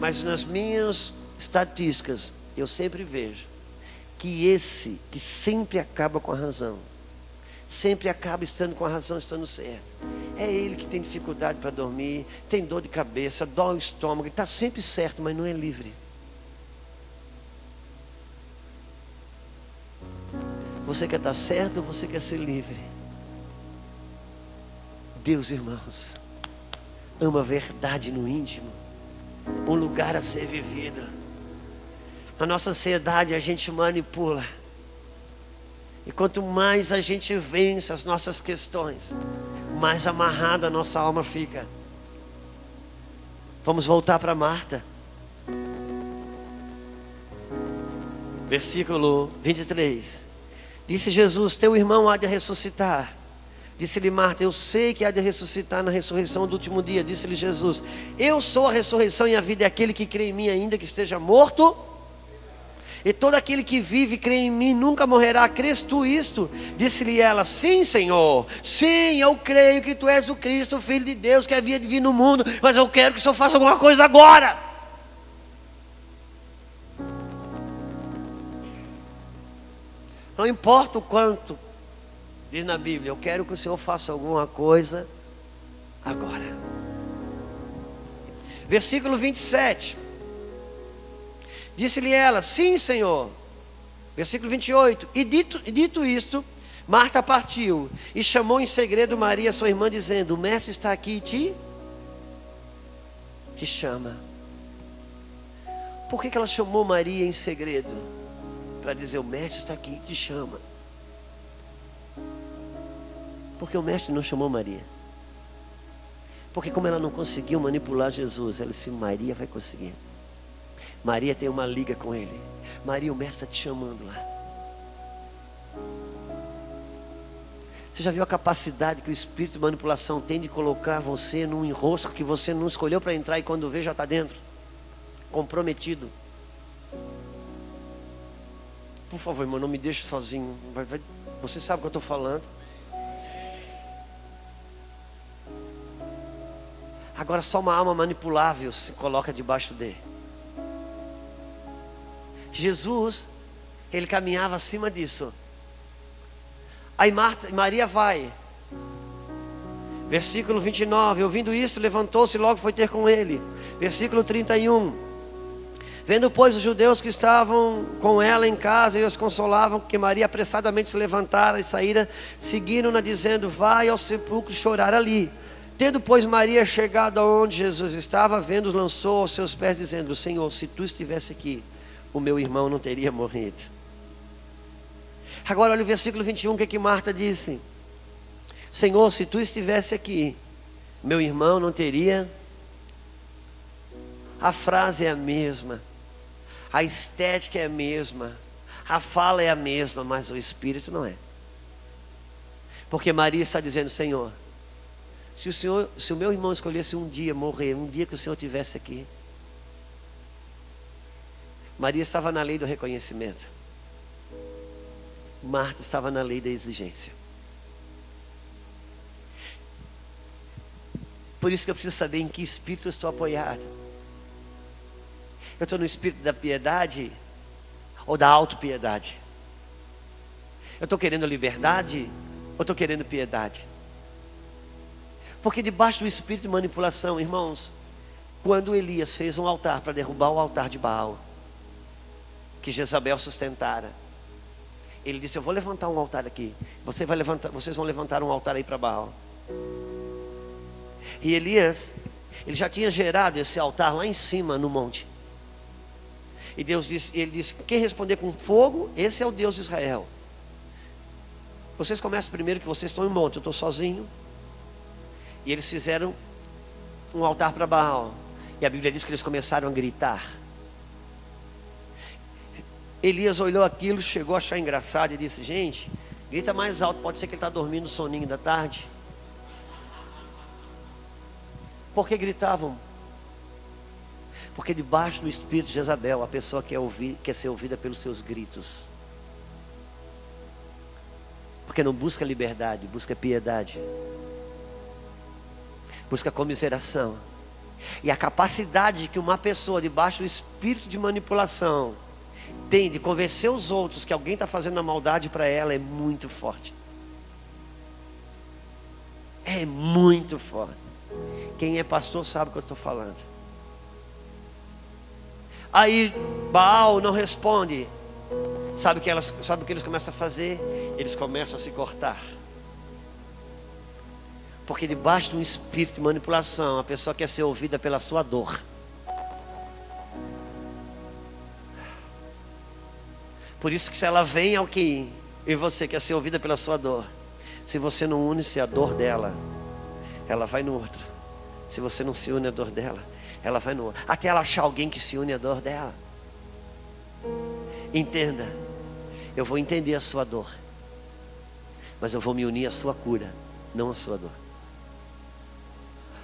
Mas nas minhas estatísticas, eu sempre vejo que esse que sempre acaba com a razão, sempre acaba estando com a razão, estando certo. É ele que tem dificuldade para dormir, tem dor de cabeça, dói o estômago, está sempre certo, mas não é livre. Você quer estar certo ou você quer ser livre? Deus, irmãos, ama a verdade no íntimo, um lugar a ser vivido. Na nossa ansiedade a gente manipula. E quanto mais a gente vence as nossas questões, mais amarrada a nossa alma fica. Vamos voltar para Marta. Versículo 23. Disse Jesus: Teu irmão há de ressuscitar. Disse-lhe Marta: Eu sei que há de ressuscitar na ressurreição do último dia. Disse-lhe Jesus: Eu sou a ressurreição e a vida, é aquele que crê em mim, ainda que esteja morto. E todo aquele que vive e crê em mim nunca morrerá. Crês tu isto? Disse-lhe ela: Sim, Senhor. Sim, eu creio que tu és o Cristo, o Filho de Deus, que havia de vir no mundo. Mas eu quero que o Senhor faça alguma coisa agora. Não importa o quanto, diz na Bíblia, eu quero que o Senhor faça alguma coisa agora. Versículo 27. Disse-lhe ela: Sim, Senhor. Versículo 28. E dito, dito isto, Marta partiu e chamou em segredo Maria, sua irmã, dizendo: O mestre está aqui e te, te chama. Por que, que ela chamou Maria em segredo? Para dizer: O mestre está aqui e te chama. Porque o mestre não chamou Maria. Porque, como ela não conseguiu manipular Jesus, ela disse: Maria vai conseguir. Maria tem uma liga com ele. Maria, o mestre está te chamando lá. Você já viu a capacidade que o espírito de manipulação tem de colocar você num enrosco que você não escolheu para entrar e quando vê já está dentro? Comprometido. Por favor, irmão, não me deixe sozinho. Você sabe o que eu estou falando. Agora só uma alma manipulável se coloca debaixo dele. Jesus, ele caminhava acima disso. Aí Marta, Maria vai. Versículo 29. Ouvindo isso, levantou-se e logo foi ter com ele. Versículo 31. Vendo, pois, os judeus que estavam com ela em casa e os consolavam, que Maria apressadamente se levantara e saíra, seguiram-na, dizendo: Vai ao sepulcro chorar ali. Tendo, pois, Maria chegado aonde Jesus estava, vendo-os, lançou aos seus pés, dizendo: Senhor, se tu estivesse aqui, o meu irmão não teria morrido. Agora olha o versículo 21, o que, é que Marta disse? Senhor, se tu estivesse aqui, meu irmão não teria. A frase é a mesma, a estética é a mesma, a fala é a mesma, mas o espírito não é. Porque Maria está dizendo, Senhor, se o Senhor, se o meu irmão escolhesse um dia morrer, um dia que o Senhor tivesse aqui, Maria estava na lei do reconhecimento. Marta estava na lei da exigência. Por isso que eu preciso saber em que espírito eu estou apoiado. Eu estou no espírito da piedade ou da autopiedade? Eu estou querendo liberdade ou estou querendo piedade? Porque debaixo do espírito de manipulação, irmãos, quando Elias fez um altar para derrubar o altar de Baal, que Jezabel sustentara. Ele disse: Eu vou levantar um altar aqui. Você vai levantar, vocês vão levantar um altar aí para Baal. E Elias, ele já tinha gerado esse altar lá em cima no monte. E Deus disse, ele disse: Quem responder com fogo, esse é o Deus de Israel. Vocês começam primeiro que vocês estão em monte, eu estou sozinho. E eles fizeram um altar para Baal. E a Bíblia diz que eles começaram a gritar. Elias olhou aquilo, chegou a achar engraçado e disse: Gente, grita mais alto, pode ser que ele está dormindo soninho da tarde. Por que gritavam? Porque debaixo do espírito de Jezabel, a pessoa quer, ouvir, quer ser ouvida pelos seus gritos. Porque não busca liberdade, busca piedade, busca comiseração. E a capacidade que uma pessoa debaixo do espírito de manipulação entende, convencer os outros que alguém está fazendo a maldade para ela é muito forte. É muito forte. Quem é pastor sabe o que eu estou falando. Aí Baal não responde. Sabe o que, elas, sabe o que eles começam a fazer? Eles começam a se cortar. Porque debaixo de um espírito de manipulação, a pessoa quer ser ouvida pela sua dor. Por isso que se ela vem ao que e você quer ser ouvida pela sua dor, se você não une-se à dor dela, ela vai no outro. Se você não se une à dor dela, ela vai no outro. Até ela achar alguém que se une à dor dela. Entenda, eu vou entender a sua dor, mas eu vou me unir à sua cura, não à sua dor.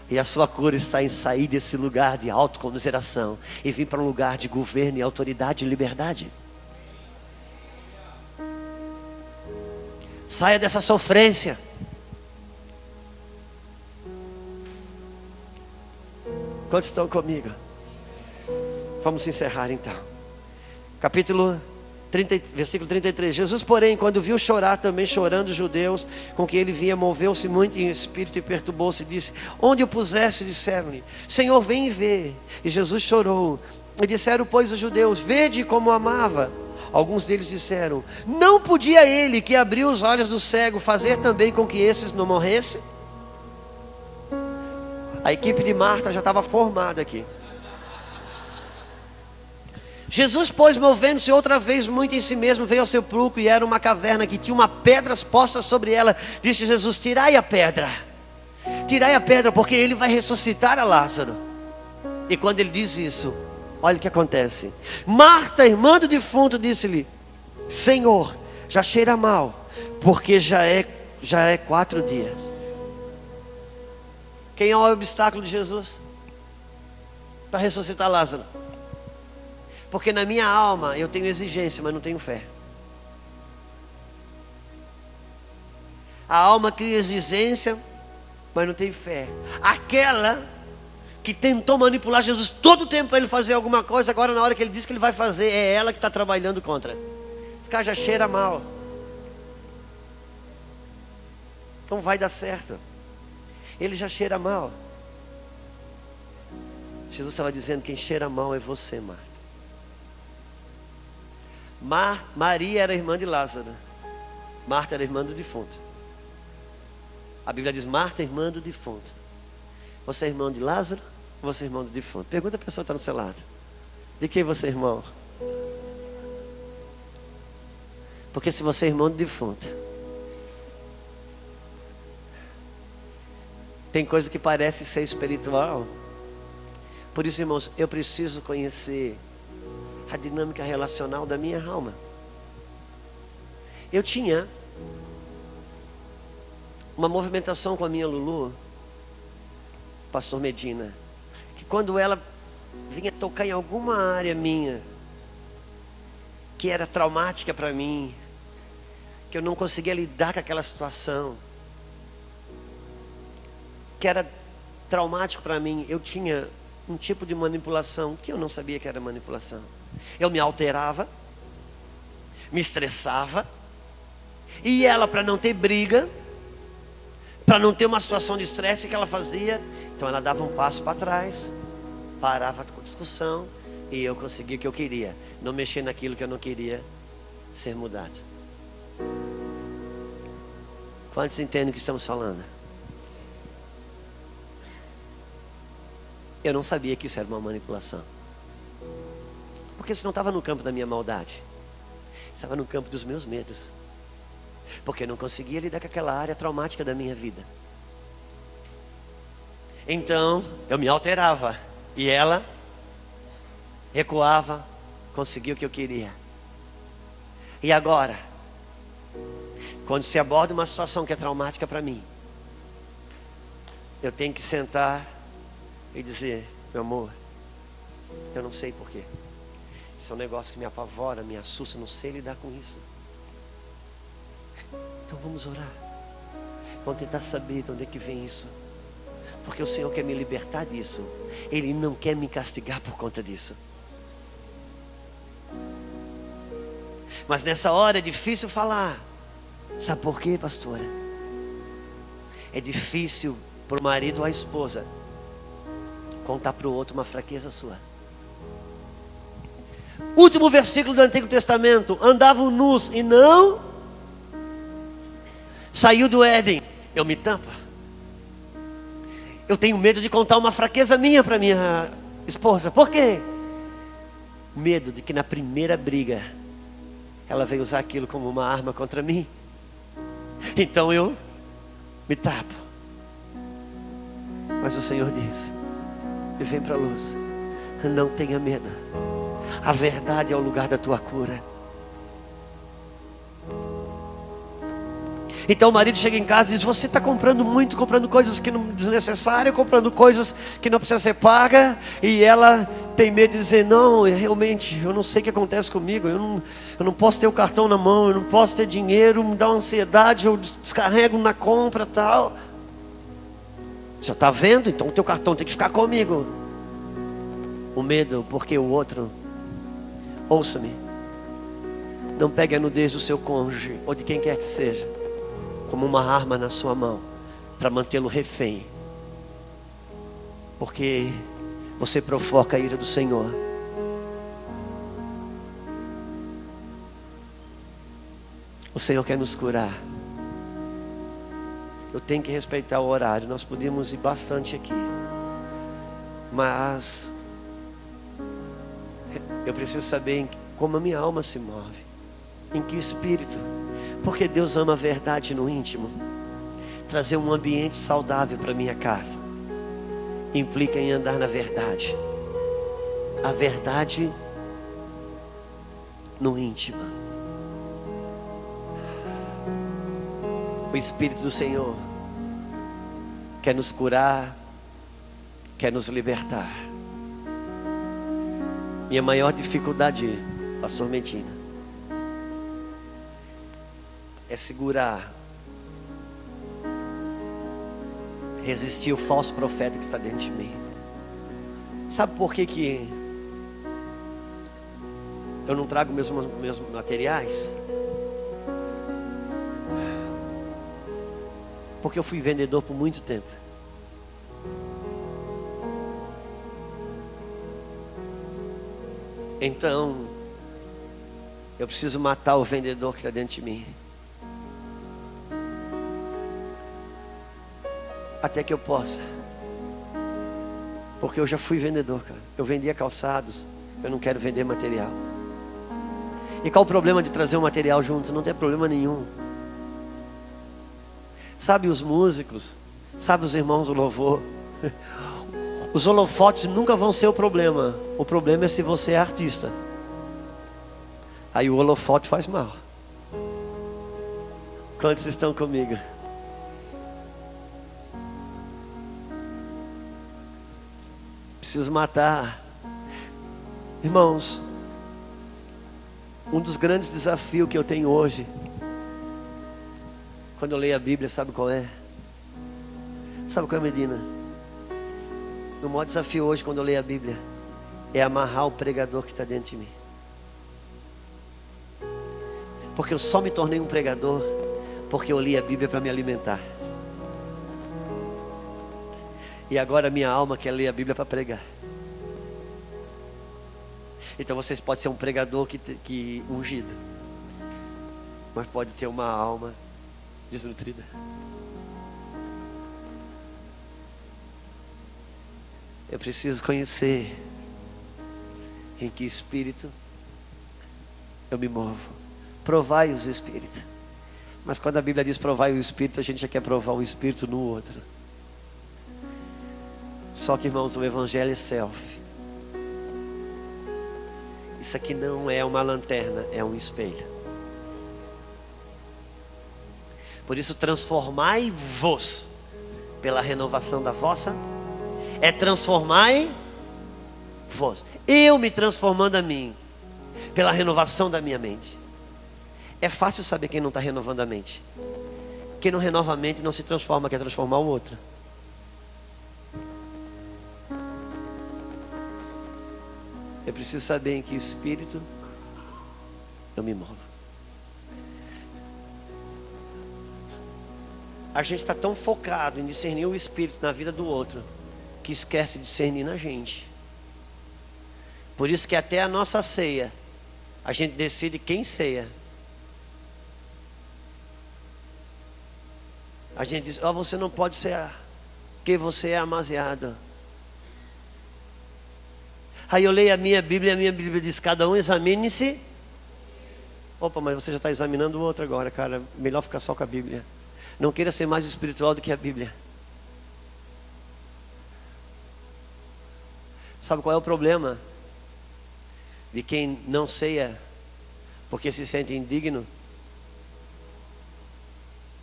E a sua cura está em sair desse lugar de autocomiseração e vir para um lugar de governo e autoridade e liberdade. Saia dessa sofrência. Quantos estão comigo? Vamos encerrar então. Capítulo 30, versículo 33. Jesus, porém, quando viu chorar também chorando os judeus, com que ele vinha, moveu-se muito em espírito e perturbou-se e disse: Onde o puseste? Disseram-lhe: Senhor, vem e vê. E Jesus chorou. E disseram, pois, os judeus: Vede como amava. Alguns deles disseram: Não podia ele que abriu os olhos do cego fazer também com que esses não morressem? A equipe de Marta já estava formada aqui. Jesus, pois, movendo-se outra vez muito em si mesmo, veio ao sepulcro e era uma caverna que tinha uma pedra posta sobre ela. Disse Jesus: Tirai a pedra, tirai a pedra, porque ele vai ressuscitar a Lázaro. E quando ele diz isso, olha o que acontece. Marta, irmã do defunto, disse-lhe: Senhor, já cheira mal, porque já é, já é quatro dias. Quem é o obstáculo de Jesus? Para ressuscitar Lázaro. Porque na minha alma eu tenho exigência, mas não tenho fé. A alma cria exigência, mas não tem fé. Aquela que tentou manipular Jesus todo o tempo para ele fazer alguma coisa, agora na hora que ele diz que ele vai fazer, é ela que está trabalhando contra. Esse cara já cheira mal. Então vai dar certo ele já cheira mal. Jesus estava dizendo: quem cheira mal é você, Marta. Mar, Maria era irmã de Lázaro, Marta era irmã do defunto. A Bíblia diz: Marta, irmã do defunto. Você é irmão de Lázaro você é irmão do defunto? Pergunta a pessoa que está no seu lado: De quem você é irmão? Porque se você é irmão do defunto, Tem coisa que parece ser espiritual. Por isso, irmãos, eu preciso conhecer a dinâmica relacional da minha alma. Eu tinha uma movimentação com a minha Lulu, pastor Medina, que quando ela vinha tocar em alguma área minha, que era traumática para mim, que eu não conseguia lidar com aquela situação, que era traumático para mim, eu tinha um tipo de manipulação que eu não sabia que era manipulação. Eu me alterava, me estressava, e ela, para não ter briga, para não ter uma situação de estresse, o que ela fazia? Então ela dava um passo para trás, parava com discussão, e eu conseguia o que eu queria, não mexer naquilo que eu não queria ser mudado. Quantos entendem o que estamos falando? Eu não sabia que isso era uma manipulação. Porque isso não estava no campo da minha maldade. Estava no campo dos meus medos. Porque eu não conseguia lidar com aquela área traumática da minha vida. Então, eu me alterava. E ela recuava, conseguia o que eu queria. E agora, quando se aborda uma situação que é traumática para mim, eu tenho que sentar e dizer: Meu amor, eu não sei porquê. Isso é um negócio que me apavora, me assusta, não sei lidar com isso. Então vamos orar. Vamos tentar saber de onde é que vem isso. Porque o Senhor quer me libertar disso. Ele não quer me castigar por conta disso. Mas nessa hora é difícil falar. Sabe por quê, pastora? É difícil para o marido ou a esposa contar para o outro uma fraqueza sua. Último versículo do Antigo Testamento: andavam nus e não saiu do Éden. Eu me tampa. Eu tenho medo de contar uma fraqueza minha para minha esposa. Por quê? Medo de que na primeira briga ela venha usar aquilo como uma arma contra mim. Então eu me tapo. Mas o Senhor disse: e vem para a luz. Não tenha medo. A verdade é o lugar da tua cura. Então o marido chega em casa e diz: Você está comprando muito, comprando coisas que não desnecessárias, comprando coisas que não precisa ser paga. E ela tem medo de dizer: Não, realmente, eu não sei o que acontece comigo. Eu não, eu não posso ter o cartão na mão, eu não posso ter dinheiro, me dá uma ansiedade, eu descarrego na compra tal. Já está vendo? Então o teu cartão tem que ficar comigo. O medo, porque o outro. Ouça-me. Não pegue a nudez do seu cônjuge ou de quem quer que seja como uma arma na sua mão para mantê-lo refém. Porque você provoca a ira do Senhor. O Senhor quer nos curar. Eu tenho que respeitar o horário. Nós podíamos ir bastante aqui. Mas eu preciso saber como a minha alma se move. Em que espírito. Porque Deus ama a verdade no íntimo. Trazer um ambiente saudável para minha casa implica em andar na verdade. A verdade no íntimo. O Espírito do Senhor quer nos curar, quer nos libertar. Minha maior dificuldade, Pastor Medina, é segurar, resistir o falso profeta que está dentro de mim. Sabe por que, que eu não trago meus materiais? Porque eu fui vendedor por muito tempo. Então, eu preciso matar o vendedor que está dentro de mim. Até que eu possa. Porque eu já fui vendedor, cara. Eu vendia calçados, eu não quero vender material. E qual o problema de trazer o material junto? Não tem problema nenhum. Sabe os músicos, sabe os irmãos do louvor. [LAUGHS] Os holofotes nunca vão ser o problema. O problema é se você é artista. Aí o holofote faz mal. Quantos estão comigo? Preciso matar. Irmãos, um dos grandes desafios que eu tenho hoje, quando eu leio a Bíblia, sabe qual é? Sabe qual é, Medina? O maior desafio hoje, quando eu leio a Bíblia, é amarrar o pregador que está dentro de mim. Porque eu só me tornei um pregador porque eu li a Bíblia para me alimentar. E agora minha alma quer ler a Bíblia para pregar. Então vocês podem ser um pregador que, que ungido, mas pode ter uma alma desnutrida. Eu preciso conhecer em que espírito eu me movo. Provai os espíritos. Mas quando a Bíblia diz provai o espírito, a gente já quer provar um espírito no outro. Só que, irmãos, o Evangelho é self. Isso aqui não é uma lanterna, é um espelho. Por isso, transformai-vos pela renovação da vossa. É transformai-vos. Eu me transformando a mim pela renovação da minha mente. É fácil saber quem não está renovando a mente. Quem não renova a mente não se transforma, quer transformar o outro. Eu preciso saber em que espírito eu me movo. A gente está tão focado em discernir o espírito na vida do outro que esquece de discernir na gente. Por isso que até a nossa ceia, a gente decide quem ceia. A gente diz: Ó, oh, você não pode cear, porque você é amaziado. Aí eu leio a minha Bíblia, a minha Bíblia diz, cada um examine-se. Opa, mas você já está examinando o outro agora, cara. Melhor ficar só com a Bíblia. Não queira ser mais espiritual do que a Bíblia. Sabe qual é o problema? De quem não ceia porque se sente indigno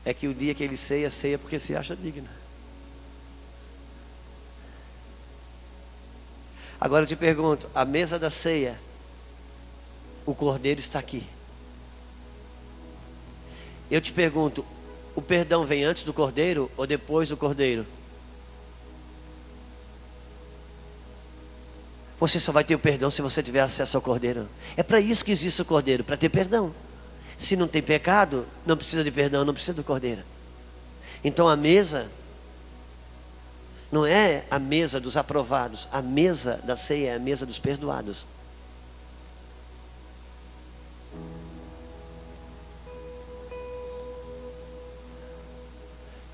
é que o dia que ele ceia, ceia porque se acha digno. Agora eu te pergunto: a mesa da ceia, o cordeiro está aqui. Eu te pergunto: o perdão vem antes do cordeiro ou depois do cordeiro? Você só vai ter o perdão se você tiver acesso ao cordeiro. É para isso que existe o cordeiro para ter perdão. Se não tem pecado, não precisa de perdão, não precisa do cordeiro. Então a mesa não é a mesa dos aprovados, a mesa da ceia é a mesa dos perdoados.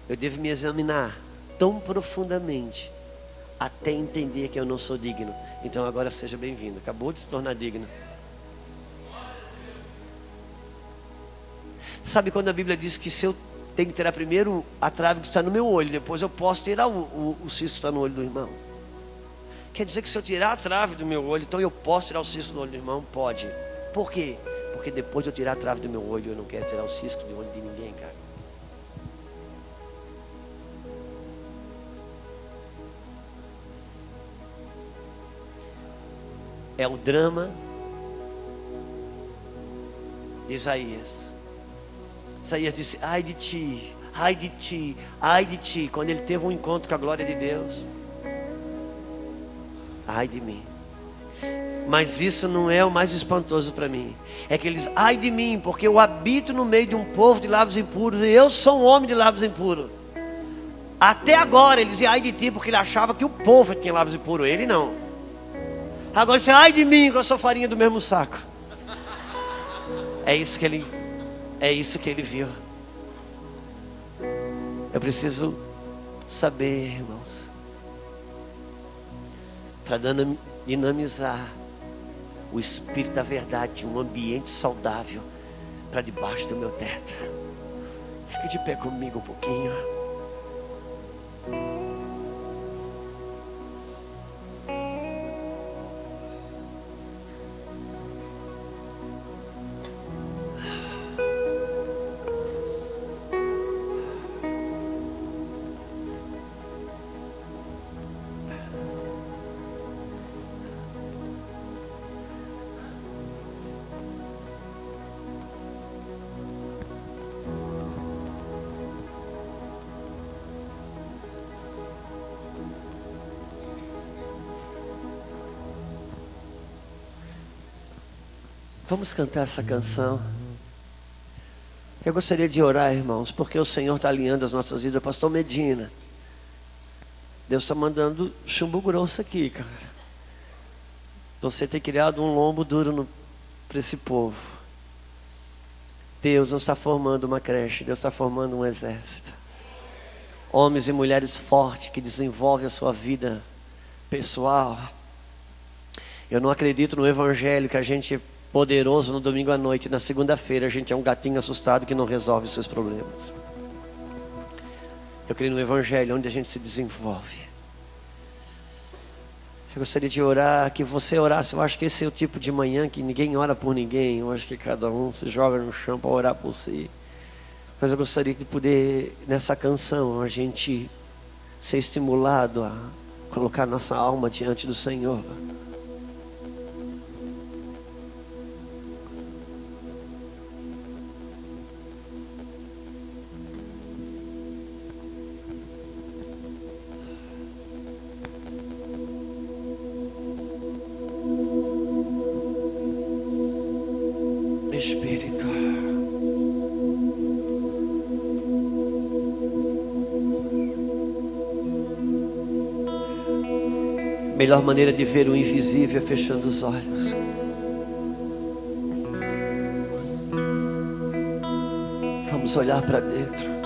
Eu devo me examinar tão profundamente até entender que eu não sou digno. Então agora seja bem-vindo. Acabou de se tornar digno. Sabe quando a Bíblia diz que se eu tenho que tirar primeiro a trave que está no meu olho, depois eu posso tirar o, o, o cisco que está no olho do irmão? Quer dizer que se eu tirar a trave do meu olho, então eu posso tirar o cisco do olho do irmão? Pode. Por quê? Porque depois de eu tirar a trave do meu olho, eu não quero tirar o cisco do olho de ninguém, cara. É o drama de Isaías. Isaías disse: Ai de ti, ai de ti, ai de ti. Quando ele teve um encontro com a glória de Deus, ai de mim. Mas isso não é o mais espantoso para mim. É que eles, ai de mim, porque eu habito no meio de um povo de lábios impuros e eu sou um homem de lábios impuros. Até agora ele dizia ai de ti, porque ele achava que o povo tinha lábios impuros, ele não. Agora ele disse, ai de mim, que eu sou farinha do mesmo saco. É isso que ele é isso que ele viu. Eu preciso saber, irmãos, para dinamizar o espírito da verdade, um ambiente saudável para debaixo do meu teto. Fique de pé comigo um pouquinho. Vamos cantar essa canção. Eu gostaria de orar, irmãos, porque o Senhor está alinhando as nossas vidas. Pastor Medina, Deus está mandando chumbo grosso aqui, cara. Você tem criado um lombo duro para esse povo. Deus não está formando uma creche, Deus está formando um exército. Homens e mulheres fortes que desenvolvem a sua vida pessoal. Eu não acredito no evangelho que a gente poderoso no domingo à noite. Na segunda-feira a gente é um gatinho assustado que não resolve os seus problemas. Eu creio no Evangelho, onde a gente se desenvolve. Eu gostaria de orar, que você orasse. Eu acho que esse é o tipo de manhã que ninguém ora por ninguém. Eu acho que cada um se joga no chão para orar por si. Mas eu gostaria de poder, nessa canção, a gente ser estimulado a colocar nossa alma diante do Senhor. Melhor maneira de ver o invisível é fechando os olhos. Vamos olhar para dentro.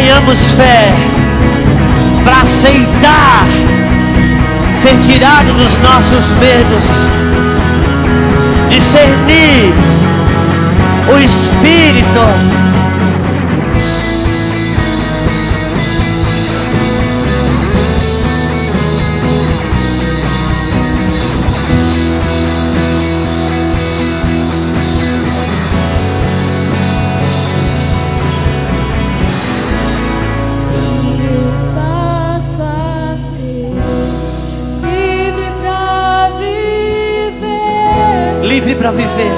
Tenhamos fé para aceitar ser tirado dos nossos medos, discernir o Espírito. Para viver,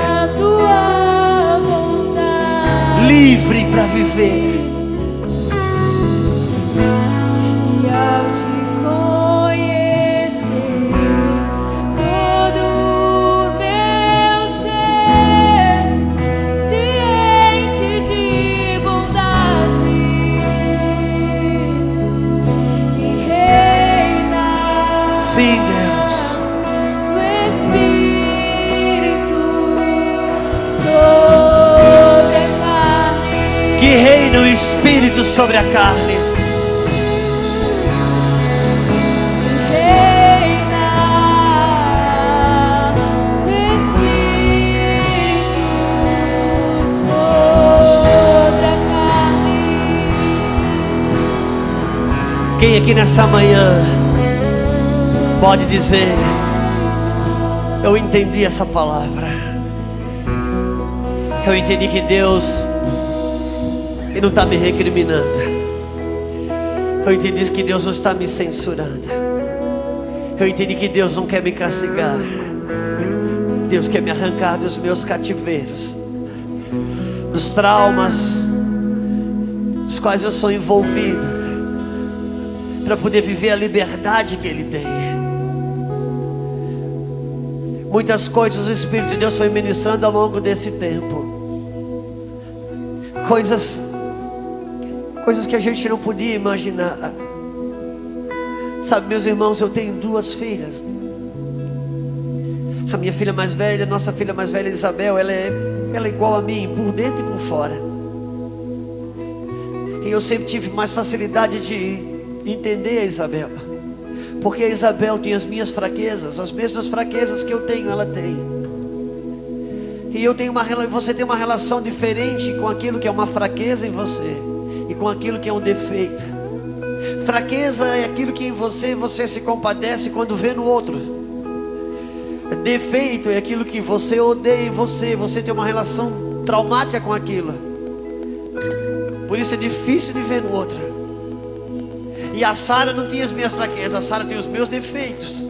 sobre a carne. reina. Espírito sobre a carne. Quem aqui nessa manhã pode dizer: Eu entendi essa palavra. Eu entendi que Deus não está me recriminando. Eu entendi que Deus não está me censurando. Eu entendi que Deus não quer me castigar. Deus quer me arrancar dos meus cativeiros, dos traumas dos quais eu sou envolvido para poder viver a liberdade que Ele tem. Muitas coisas o Espírito de Deus foi ministrando ao longo desse tempo. Coisas, coisas que a gente não podia imaginar. Sabe, meus irmãos, eu tenho duas filhas. A minha filha mais velha, nossa filha mais velha, Isabel, ela é, ela é igual a mim, por dentro e por fora. E eu sempre tive mais facilidade de entender a Isabel. Porque a Isabel tem as minhas fraquezas, as mesmas fraquezas que eu tenho, ela tem. E eu tenho uma você tem uma relação diferente com aquilo que é uma fraqueza em você com aquilo que é um defeito. Fraqueza é aquilo que em você você se compadece quando vê no outro. Defeito é aquilo que você odeia em você, você tem uma relação traumática com aquilo. Por isso é difícil de ver no outro. E a Sara não tinha as minhas fraquezas, a Sara tem os meus defeitos.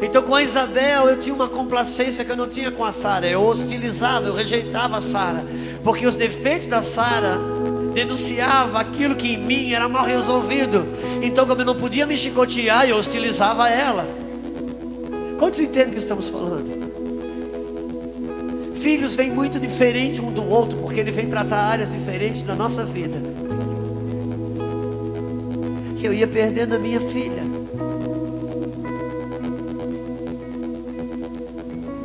Então com a Isabel eu tinha uma complacência que eu não tinha com a Sara. Eu hostilizava, eu rejeitava a Sara, porque os defeitos da Sara denunciava aquilo que em mim era mal resolvido. Então como eu não podia me chicotear, eu hostilizava ela. Quantos entendem o que estamos falando? Filhos vêm muito diferente um do outro, porque ele vem tratar áreas diferentes da nossa vida. Que eu ia perdendo a minha filha.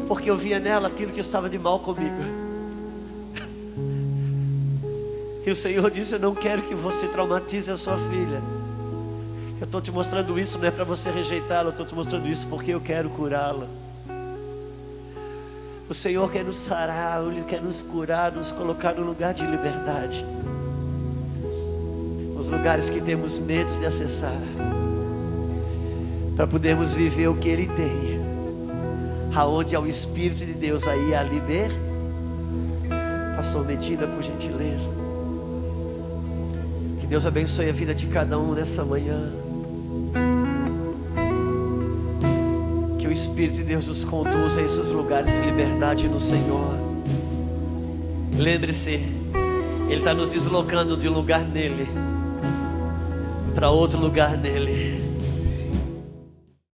Porque eu via nela aquilo que estava de mal comigo. E o Senhor disse: Eu não quero que você traumatize a sua filha. Eu estou te mostrando isso não é para você rejeitá-la, eu estou te mostrando isso porque eu quero curá-la. O Senhor quer nos sarar, Ele quer nos curar, nos colocar no lugar de liberdade. Os lugares que temos medo de acessar. Para podermos viver o que Ele tem. Aonde há o Espírito de Deus, aí há liber. Pastor Medina, por gentileza. Deus abençoe a vida de cada um nessa manhã. Que o Espírito de Deus nos conduza a esses lugares de liberdade no Senhor. Lembre-se, Ele está nos deslocando de um lugar nele para outro lugar nele.